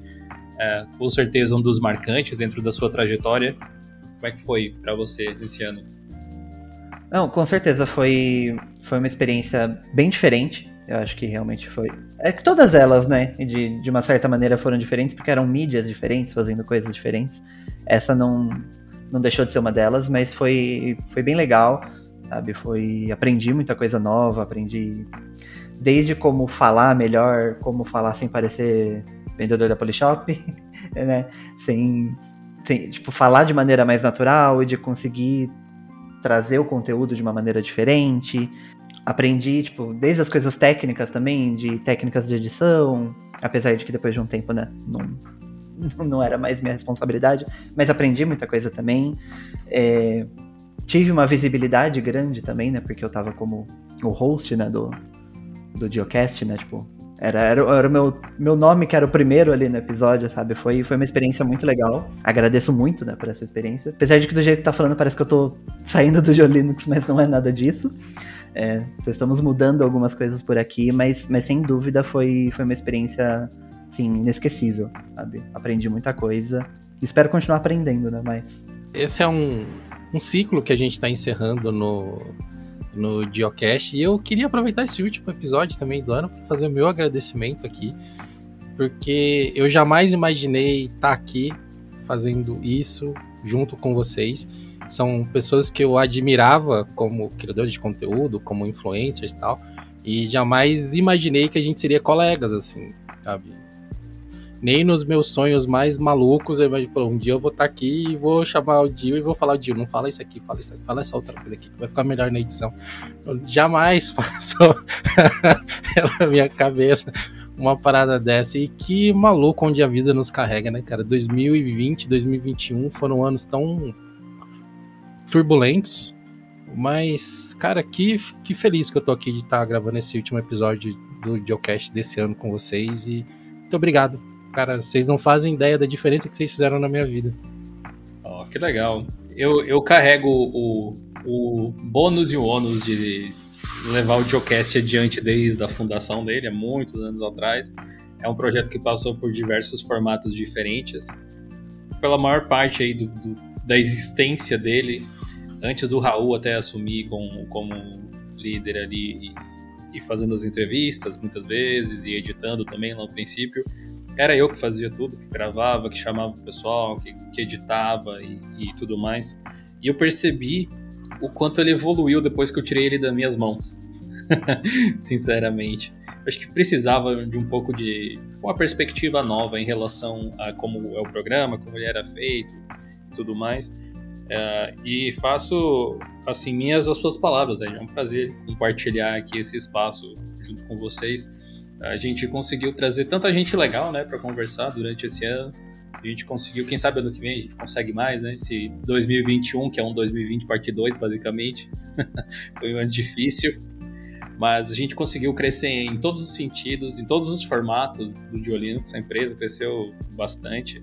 é, com certeza um dos marcantes dentro da sua trajetória. Como é que foi para você esse ano? Não, com certeza foi, foi uma experiência bem diferente. Eu acho que realmente foi. É que todas elas, né, de, de uma certa maneira foram diferentes, porque eram mídias diferentes, fazendo coisas diferentes. Essa não, não deixou de ser uma delas, mas foi, foi bem legal, sabe? Foi. Aprendi muita coisa nova, aprendi desde como falar melhor, como falar sem parecer vendedor da Polishop, né? Sem, sem, tipo, falar de maneira mais natural e de conseguir trazer o conteúdo de uma maneira diferente. Aprendi, tipo, desde as coisas técnicas também, de técnicas de edição, apesar de que depois de um tempo, né, não, não era mais minha responsabilidade, mas aprendi muita coisa também. É, tive uma visibilidade grande também, né, porque eu tava como o host, né, do, do Geocast, né, tipo, era, era, era, o meu, meu nome que era o primeiro ali no episódio, sabe? Foi, foi uma experiência muito legal. Agradeço muito, né, por essa experiência. Apesar de que do jeito que tá falando, parece que eu tô saindo do Geolinux, mas não é nada disso. É, só estamos mudando algumas coisas por aqui, mas, mas sem dúvida foi, foi uma experiência, assim, inesquecível, sabe? Aprendi muita coisa. Espero continuar aprendendo, né, mas... Esse é um, um ciclo que a gente está encerrando no, no Geocast. E eu queria aproveitar esse último episódio também do ano para fazer o meu agradecimento aqui, porque eu jamais imaginei estar tá aqui fazendo isso junto com vocês. São pessoas que eu admirava como criador de conteúdo, como influencers e tal, e jamais imaginei que a gente seria colegas, assim, sabe? nem nos meus sonhos mais malucos, eu imagino, um dia eu vou estar tá aqui e vou chamar o Dio e vou falar, Dio, não fala isso aqui, fala isso aqui, fala essa outra coisa aqui, que vai ficar melhor na edição. Eu jamais passou pela minha cabeça uma parada dessa. E que maluco onde a vida nos carrega, né, cara? 2020, 2021 foram anos tão turbulentos, mas, cara, que, que feliz que eu tô aqui de estar tá gravando esse último episódio do Geocast desse ano com vocês e muito obrigado Cara, vocês não fazem ideia da diferença que vocês fizeram na minha vida. Oh, que legal. Eu, eu carrego o, o bônus e o ônus de levar o Geocast adiante desde a fundação dele, há muitos anos atrás. É um projeto que passou por diversos formatos diferentes. Pela maior parte aí do, do, da existência dele, antes do Raul até assumir como, como líder ali e, e fazendo as entrevistas muitas vezes e editando também lá no princípio era eu que fazia tudo, que gravava, que chamava o pessoal, que, que editava e, e, tudo mais. E eu percebi o quanto ele evoluiu depois que eu tirei ele das minhas mãos. Sinceramente. Acho que precisava de um pouco de uma perspectiva nova em relação a como é o programa, como ele era feito e tudo mais. Uh, e faço assim minhas as suas palavras. Né? É um prazer compartilhar aqui esse espaço junto com vocês A gente conseguiu trazer tanta gente legal, né, para conversar durante esse ano. A gente conseguiu, quem sabe ano que vem a gente consegue mais, né? Esse 2021, que é um 2020 parte 2, basicamente. Foi um ano difícil. Mas a gente conseguiu crescer em todos os sentidos, em todos os formatos do Diolinux. A empresa cresceu bastante.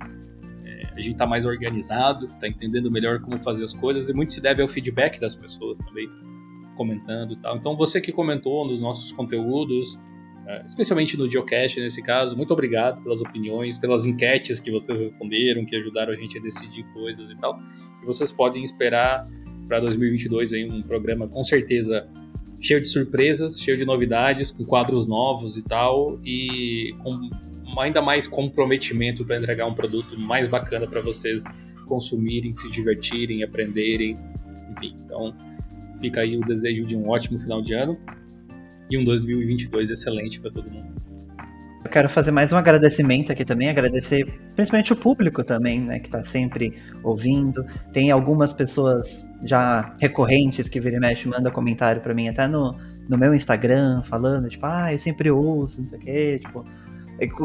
A gente está mais organizado, está entendendo melhor como fazer as coisas e muito se deve ao feedback das pessoas também comentando e tal. Então você que comentou nos nossos conteúdos, é, especialmente no Geocache nesse caso. Muito obrigado pelas opiniões, pelas enquetes que vocês responderam, que ajudaram a gente a decidir coisas e tal. E vocês podem esperar para 2022 aí um programa com certeza cheio de surpresas, cheio de novidades, com quadros novos e tal, e com ainda mais comprometimento para entregar um produto mais bacana para vocês consumirem, se divertirem, aprenderem, enfim. Então, fica aí o desejo de um ótimo final de ano e um 2022 excelente para todo mundo. Eu quero fazer mais um agradecimento aqui também, agradecer principalmente o público também, né, que está sempre ouvindo. Tem algumas pessoas já recorrentes que vira e mexe, manda comentário para mim até no, no meu Instagram, falando, tipo, ah, eu sempre ouço, não sei o quê, tipo,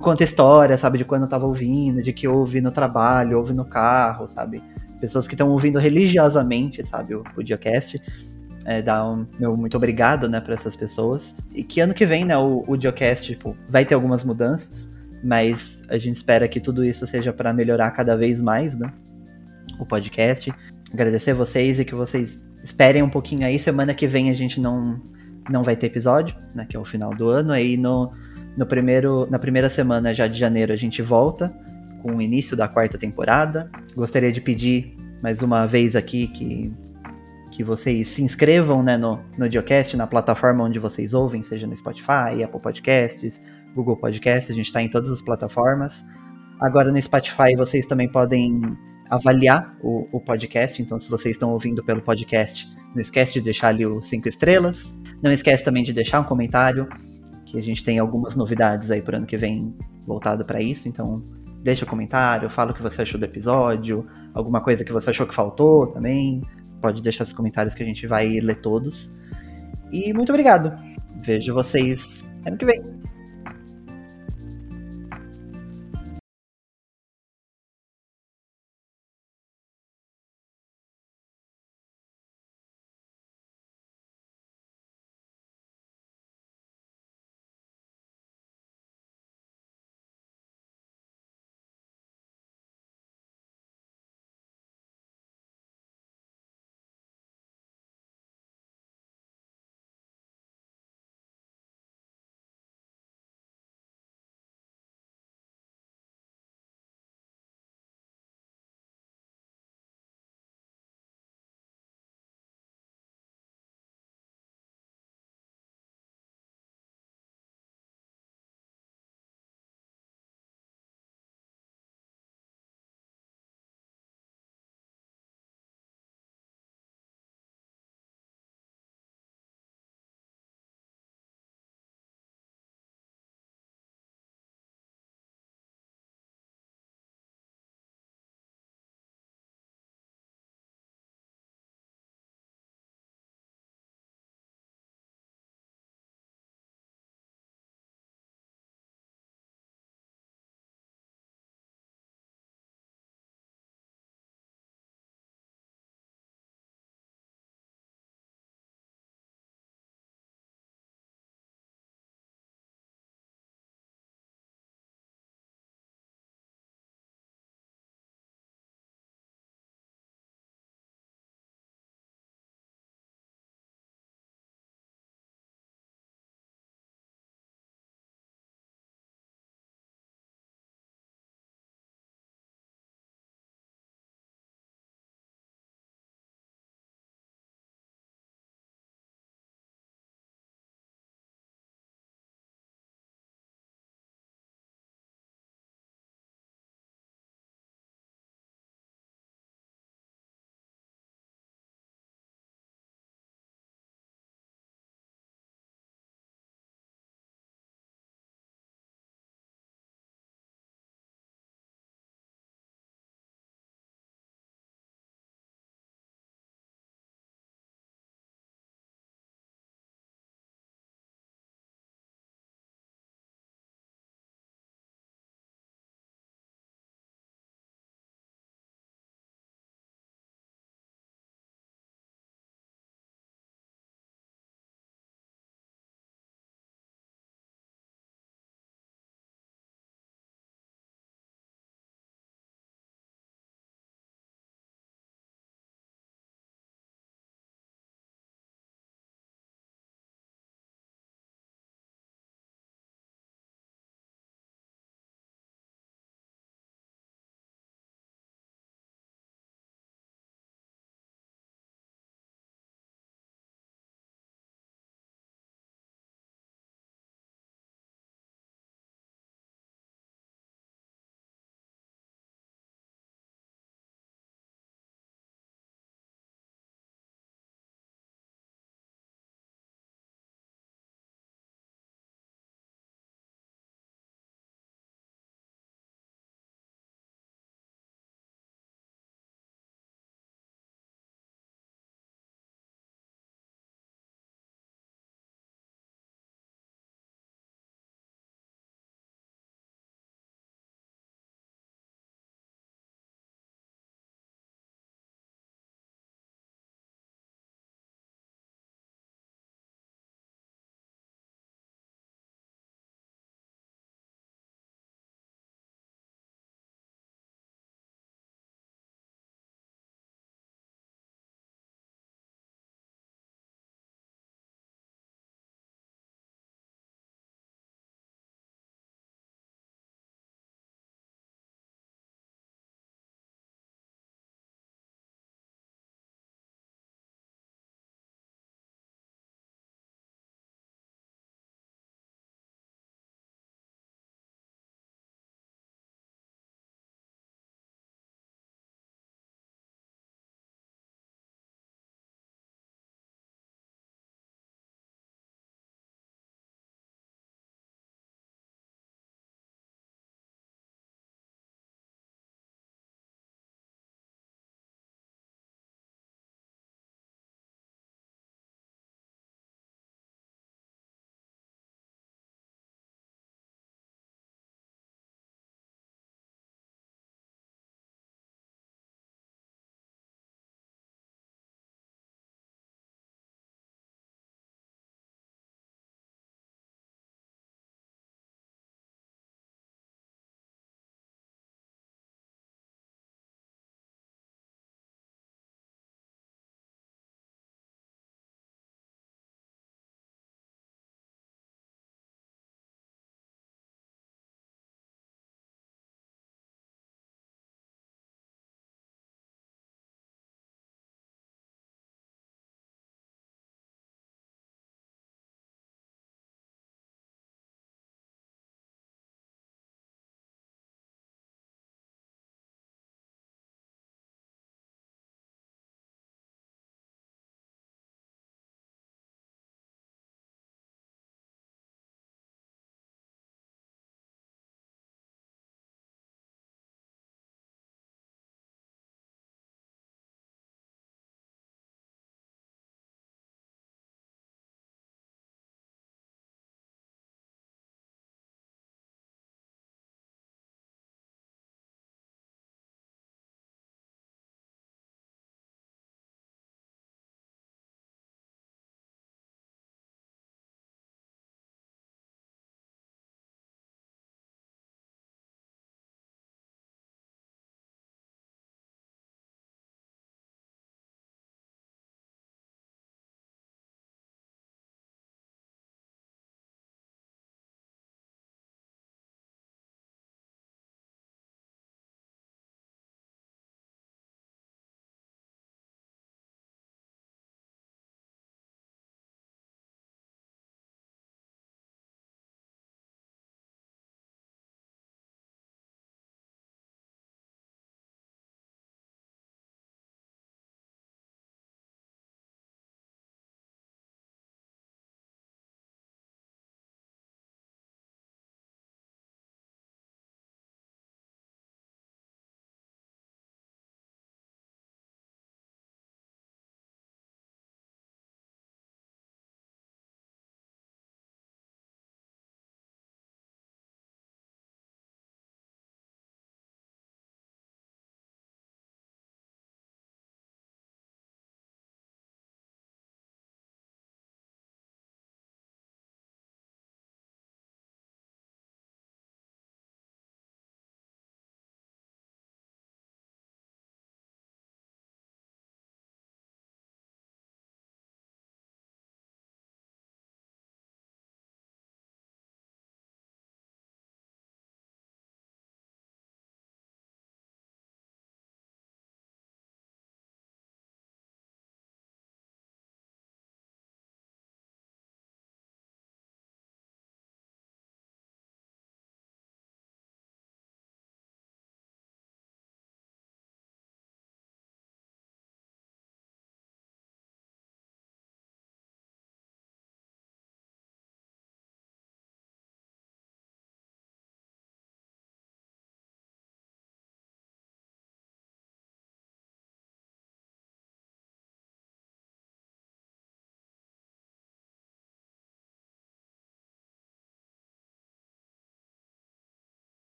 conta história, sabe, de quando eu tava ouvindo, de que ouve no trabalho, ouve no carro, sabe? Pessoas que estão ouvindo religiosamente, sabe, o, o Diocast é, dar um meu muito obrigado, né, para essas pessoas. E que ano que vem, né, o, o Geocast, tipo, vai ter algumas mudanças, mas a gente espera que tudo isso seja para melhorar cada vez mais, né, o podcast. Agradecer vocês e que vocês esperem um pouquinho aí. Semana que vem a gente não, não vai ter episódio, né, que é o final do ano. Aí no, no primeiro, na primeira semana já de janeiro a gente volta com o início da quarta temporada. Gostaria de pedir mais uma vez aqui que que vocês se inscrevam né, no, no Geocast, na plataforma onde vocês ouvem, seja no Spotify, Apple Podcasts, Google Podcasts, a gente está em todas as plataformas. Agora no Spotify vocês também podem avaliar o, o, podcast, então se vocês estão ouvindo pelo podcast, não esquece de deixar ali os cinco estrelas. Não esquece também de deixar um comentário, que a gente tem algumas novidades aí para ano que vem voltado para isso, então deixa um comentário, fala o que você achou do episódio, alguma coisa que você achou que faltou também pode deixar os comentários que a gente vai ler todos. E muito obrigado. Vejo vocês ano que vem.